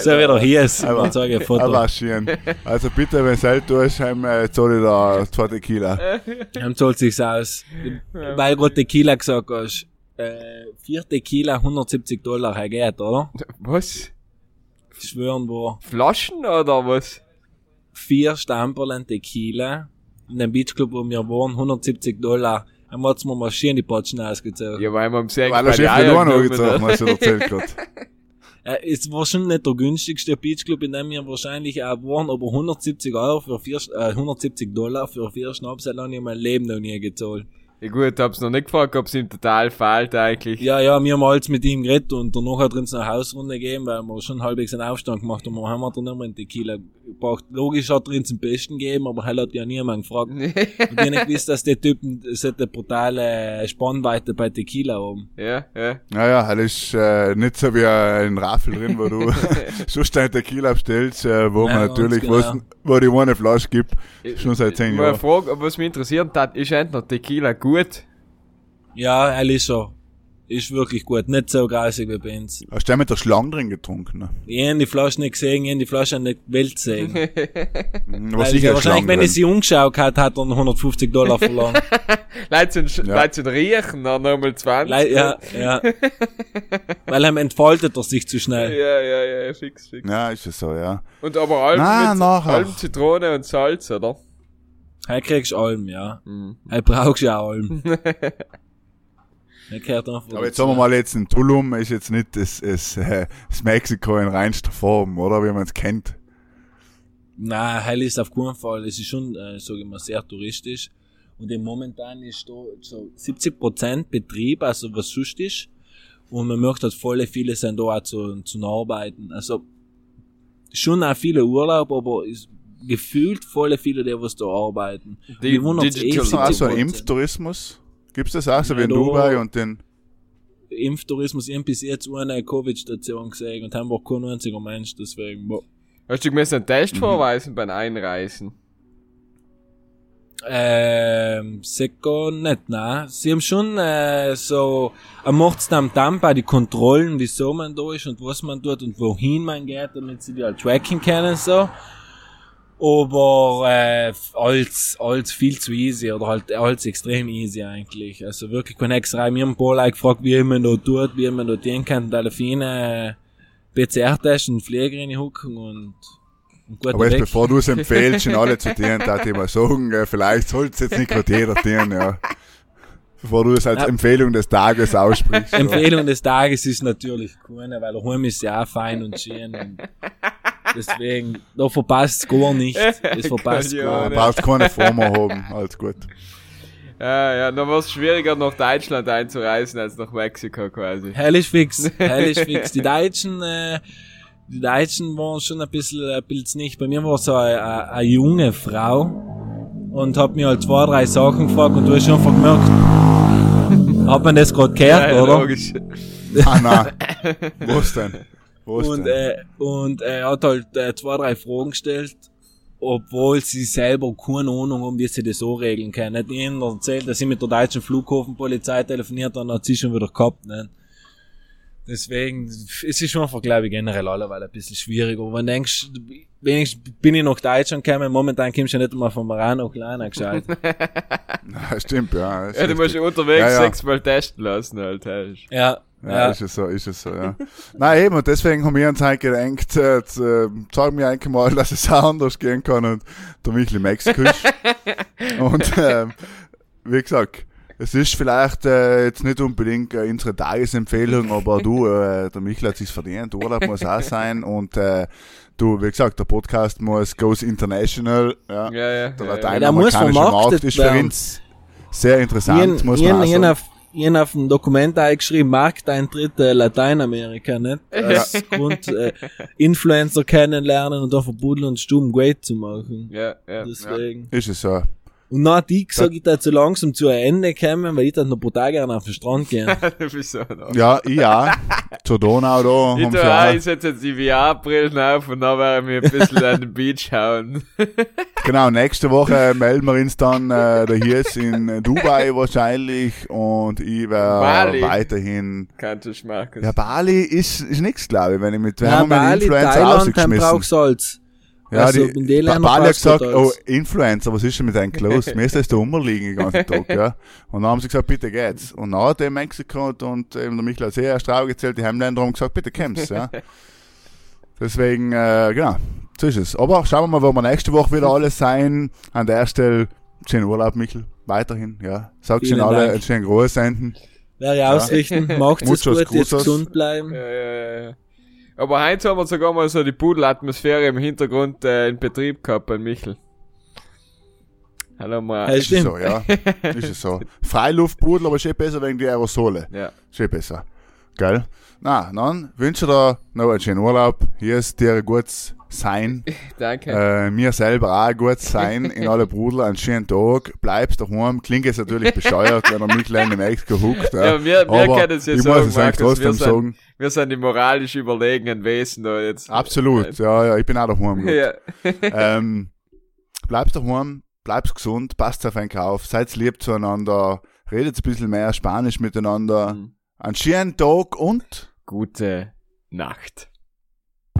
So wie der hier ist, Aber- dann sage ich Foto. Aber schön. Also bitte, wenn es halt tust, heim, äh, zahl ich da zwei Tequila. Dann zahlt sich's aus. Weil gerade Tequila gesagt hast, äh, vier Tequila 170 Dollar, er geht, oder? Was? Schwören wir. Flaschen oder was? Vier Stamperlen Tequila in dem Beachclub, wo wir waren, 170 Dollar. Dann hat's mir mal schön die Patschen ausgezogen. Ja, weil man am Sägen Weil er Chef Leon angezogen hast du erzählt gerade. Äh, es war schon nicht der günstigste Beachclub, in dem wir wahrscheinlich auch waren, aber 170 Euro für vier, äh, 170 Dollar für vier Schnaps ich in meinem Leben noch nie gezahlt. Ja gut, hab's noch nicht gefragt, ob's ihm total fehlt eigentlich. Ja, ja, wir haben alles mit ihm geredet und danach hat er uns eine Hausrunde gegeben, weil wir schon halbwegs einen Aufstand gemacht haben. Und haben wir dann immer einen Tequila gebracht. Logisch hat er uns den besten gegeben, aber er hat ja niemand gefragt. Und ich nicht gewusst, dass die Typen so eine brutale Spannweite bei Tequila haben. Ja, ja. Naja, das ist äh, nicht so wie ein Raffel drin, wo du sonst dein Tequila bestellst, äh, wo Ja, man natürlich, genau. wo die eine Flasche gibt, schon seit zehn Mal eine Jahren. Frage, was mich interessiert hat, ist endlich Tequila gut? Ja, er ist er. Ist wirklich gut. Nicht so grausig wie bei uns. Hast du mit der Schlange drin getrunken? Ne? Ich hab die Flasche nicht gesehen, ich hab die Flasche nicht Welt gesehen. Hm, Was ich wahrscheinlich, Schlange wenn drin. ich sie umgeschaut hat, hat er 150 Dollar verlangt. Leute sind, Ja. Leute sind riechen, dann nochmal 20. Lei- ja, ja. Weil er entfaltet er sich zu schnell. Ja, ja, ja, fix, fix. Ja, ist es so, ja. Und aber Alm Na, mit. Alm, Zitrone und Salz, oder? He kriegst Alm, ja. Mhm. He brauchst ja einfach Aber jetzt sagen wir mal jetzt, ein Tulum ist jetzt nicht das, das, äh, das Mexiko in reinster Form, oder? Wie man es kennt. Nein, Heil ist auf keinen Fall. Es ist schon, äh, sage ich mal, sehr touristisch. Und im momentan ist da so 70% Betrieb, also was sonst ist. Und man merkt halt voll viele sind da auch zu, zu arbeiten. Also, schon auch viele Urlaub, aber ist gefühlt voll viele, die was da arbeiten. Die- Wir wundern uns Digital- eh, Gibt's noch auch so einen 70%. Impftourismus? Gibt's das auch so wie in Dubai und den, Impftourismus, ich hab bis jetzt eine Covid-Station gesehen und haben wir kein einziger Mensch, deswegen, boah. Hast du gemessen einen Test Mhm. vorweisen beim Einreisen? Ähm, Seko nicht, nein. Sie haben schon äh, so, er macht's am Tampa die Kontrollen, wieso man da ist und was man tut und wohin man geht, damit sie die halt tracken können so. Aber äh, alles, alles viel zu easy oder halt alles extrem easy eigentlich. Also wirklich kein extra. Mir haben ein paar Leute gefragt, wie man da tut, wie man da den kann. Delfine PCR-Test und Flieger reinhucken und, Aber jetzt, bevor du es empfehlst, in alle zu dienen, darf ich mal sagen, äh, vielleicht sollte es jetzt nicht gerade jeder dienen, ja. Bevor du es als Ja. Empfehlung des Tages aussprichst. ja. Empfehlung des Tages ist natürlich keine, weil der Heim ist ja auch fein und schön. Und deswegen, da verpasst gar nicht. Das verpasst gar Du nicht. brauchst keine Form haben, alles gut. Ja, ja, dann war es schwieriger nach Deutschland einzureisen als nach Mexiko quasi. Hellisch fix, hellisch fix. Die Deutschen, äh, die Deutschen waren schon ein bisschen, ein bisschen nicht. Bei mir war so eine, eine, eine junge Frau und hat mir halt zwei, drei Sachen gefragt und du hast schon einfach gemerkt, hat man das gerade gehört, Ja, oder? logisch. Ah, nein. Was denn? Und, äh, und er hat halt äh, zwei, drei Fragen gestellt, obwohl sie selber keine Ahnung haben, wie sie das so regeln können. Nicht ihnen erzählt, dass sie mit der deutschen Flughafenpolizei telefoniert haben, hat sie schon wieder gehabt. Ne? Deswegen, es ist schon einfach, glaube ich, generell alleweil ein bisschen schwierig. Aber wenn du denkst, wenigstens bin ich nach Deutschland gekommen, momentan kommst du ja nicht mal von Marano kleiner gescheit. Ja, stimmt, ja. Ja, du musst richtig. unterwegs Ja, ja. sechsmal testen lassen, halt. ja. Ja, Ja, ja. ist es so, ist es so, ja. Nein, eben, und deswegen haben wir uns halt gedacht, äh, jetzt, äh, wir eigentlich mal, dass es auch anders gehen kann und der Michel in Mexiko ist. und, ähm, wie gesagt, es ist vielleicht äh, jetzt nicht unbedingt äh, unsere Tagesempfehlung, aber du, äh, der Michel hat sich's verdient, Urlaub muss auch sein und äh, du, wie gesagt, der Podcast muss goes international, ja. Ja, ja. Der ja, ja. Lateinamerikanische Markt ist für uns sehr interessant, Jen, muss man auch sagen. Jen auf dem Dokument eingeschrieben, Markteintritt äh, Lateinamerika, nicht? Als Grund, äh, Influencer kennenlernen und dann verbuddeln und stumm Great zu machen. Ja, ja. Deswegen. Ist es so. Und nach die sag ich da so langsam zu einem Ende kommen, weil ich dann noch ein paar Tage gerne auf den Strand gehen. Ja, ich auch. Zur Donau da Ich auch. ich setze jetzt die VR-Brillen auf und dann werde ich mir ein bisschen an den Beach hauen. Genau, nächste Woche melden wir uns dann, äh, da hier ist in Dubai wahrscheinlich und ich werde weiterhin. Kannst du schmacken. Ja, Bali ist, ist nix, glaube ich, wenn ich mit, wir Ja, haben Bali, Influencer Thailand, dann rausgeschmissen. braucht Salz. Ja, Also, die, in den ba Ländern Bali hat passt gesagt, oh. Influencer, was ist denn mit deinem los? Mir ist das da rumliegen den ganzen Tag, ja. Und dann haben sie gesagt, bitte geht's. Und dann hat der Mexiko und, und eben der Michael hat sehr erst gezählt, die Heimländer haben gesagt, bitte kommst, ja. Deswegen, äh, genau, so ist es. Aber schauen wir mal, wo wir nächste Woche wieder alles sein. An der Stelle, schönen Urlaub, Michael. Weiterhin, ja. Vielen ihnen alle, Dank. einen schönen Gruß senden. Werde ich ausrichten. Macht es Muchos gut, jetzt gesund bleiben. Ja, ja, ja. Aber heute haben wir sogar mal so die Pudelatmosphäre im Hintergrund äh, in Betrieb gehabt bei Michel. Hallo mal. Ja, Ist es so, ja. ist es so. Freiluftpudel, aber schon besser wegen die Aerosole. Ja. Schon besser. Geil? Na, dann wünsche dir noch einen schönen Urlaub. Hier ist dir ein gutes Sein. Danke. Äh, mir selber auch gutes Sein in alle Brudel. Einen schönen Tag. Bleibst daheim. Klingt jetzt natürlich bescheuert, wenn er mich in Mexiko huckt. Ja, Ja, wir- wir können es ja ich sagen, muss es Markus, wir trotzdem sind- sagen. Wir sind die moralisch überlegenen Wesen da jetzt. Absolut. Ja, ja, ich bin auch daheim. gut. Ja. ähm, bleibst daheim, bleibst gesund, passt auf einen Kauf, seid lieb zueinander, redet ein bisschen mehr Spanisch miteinander. Mhm. Einen schönen Tag und Gute Nacht.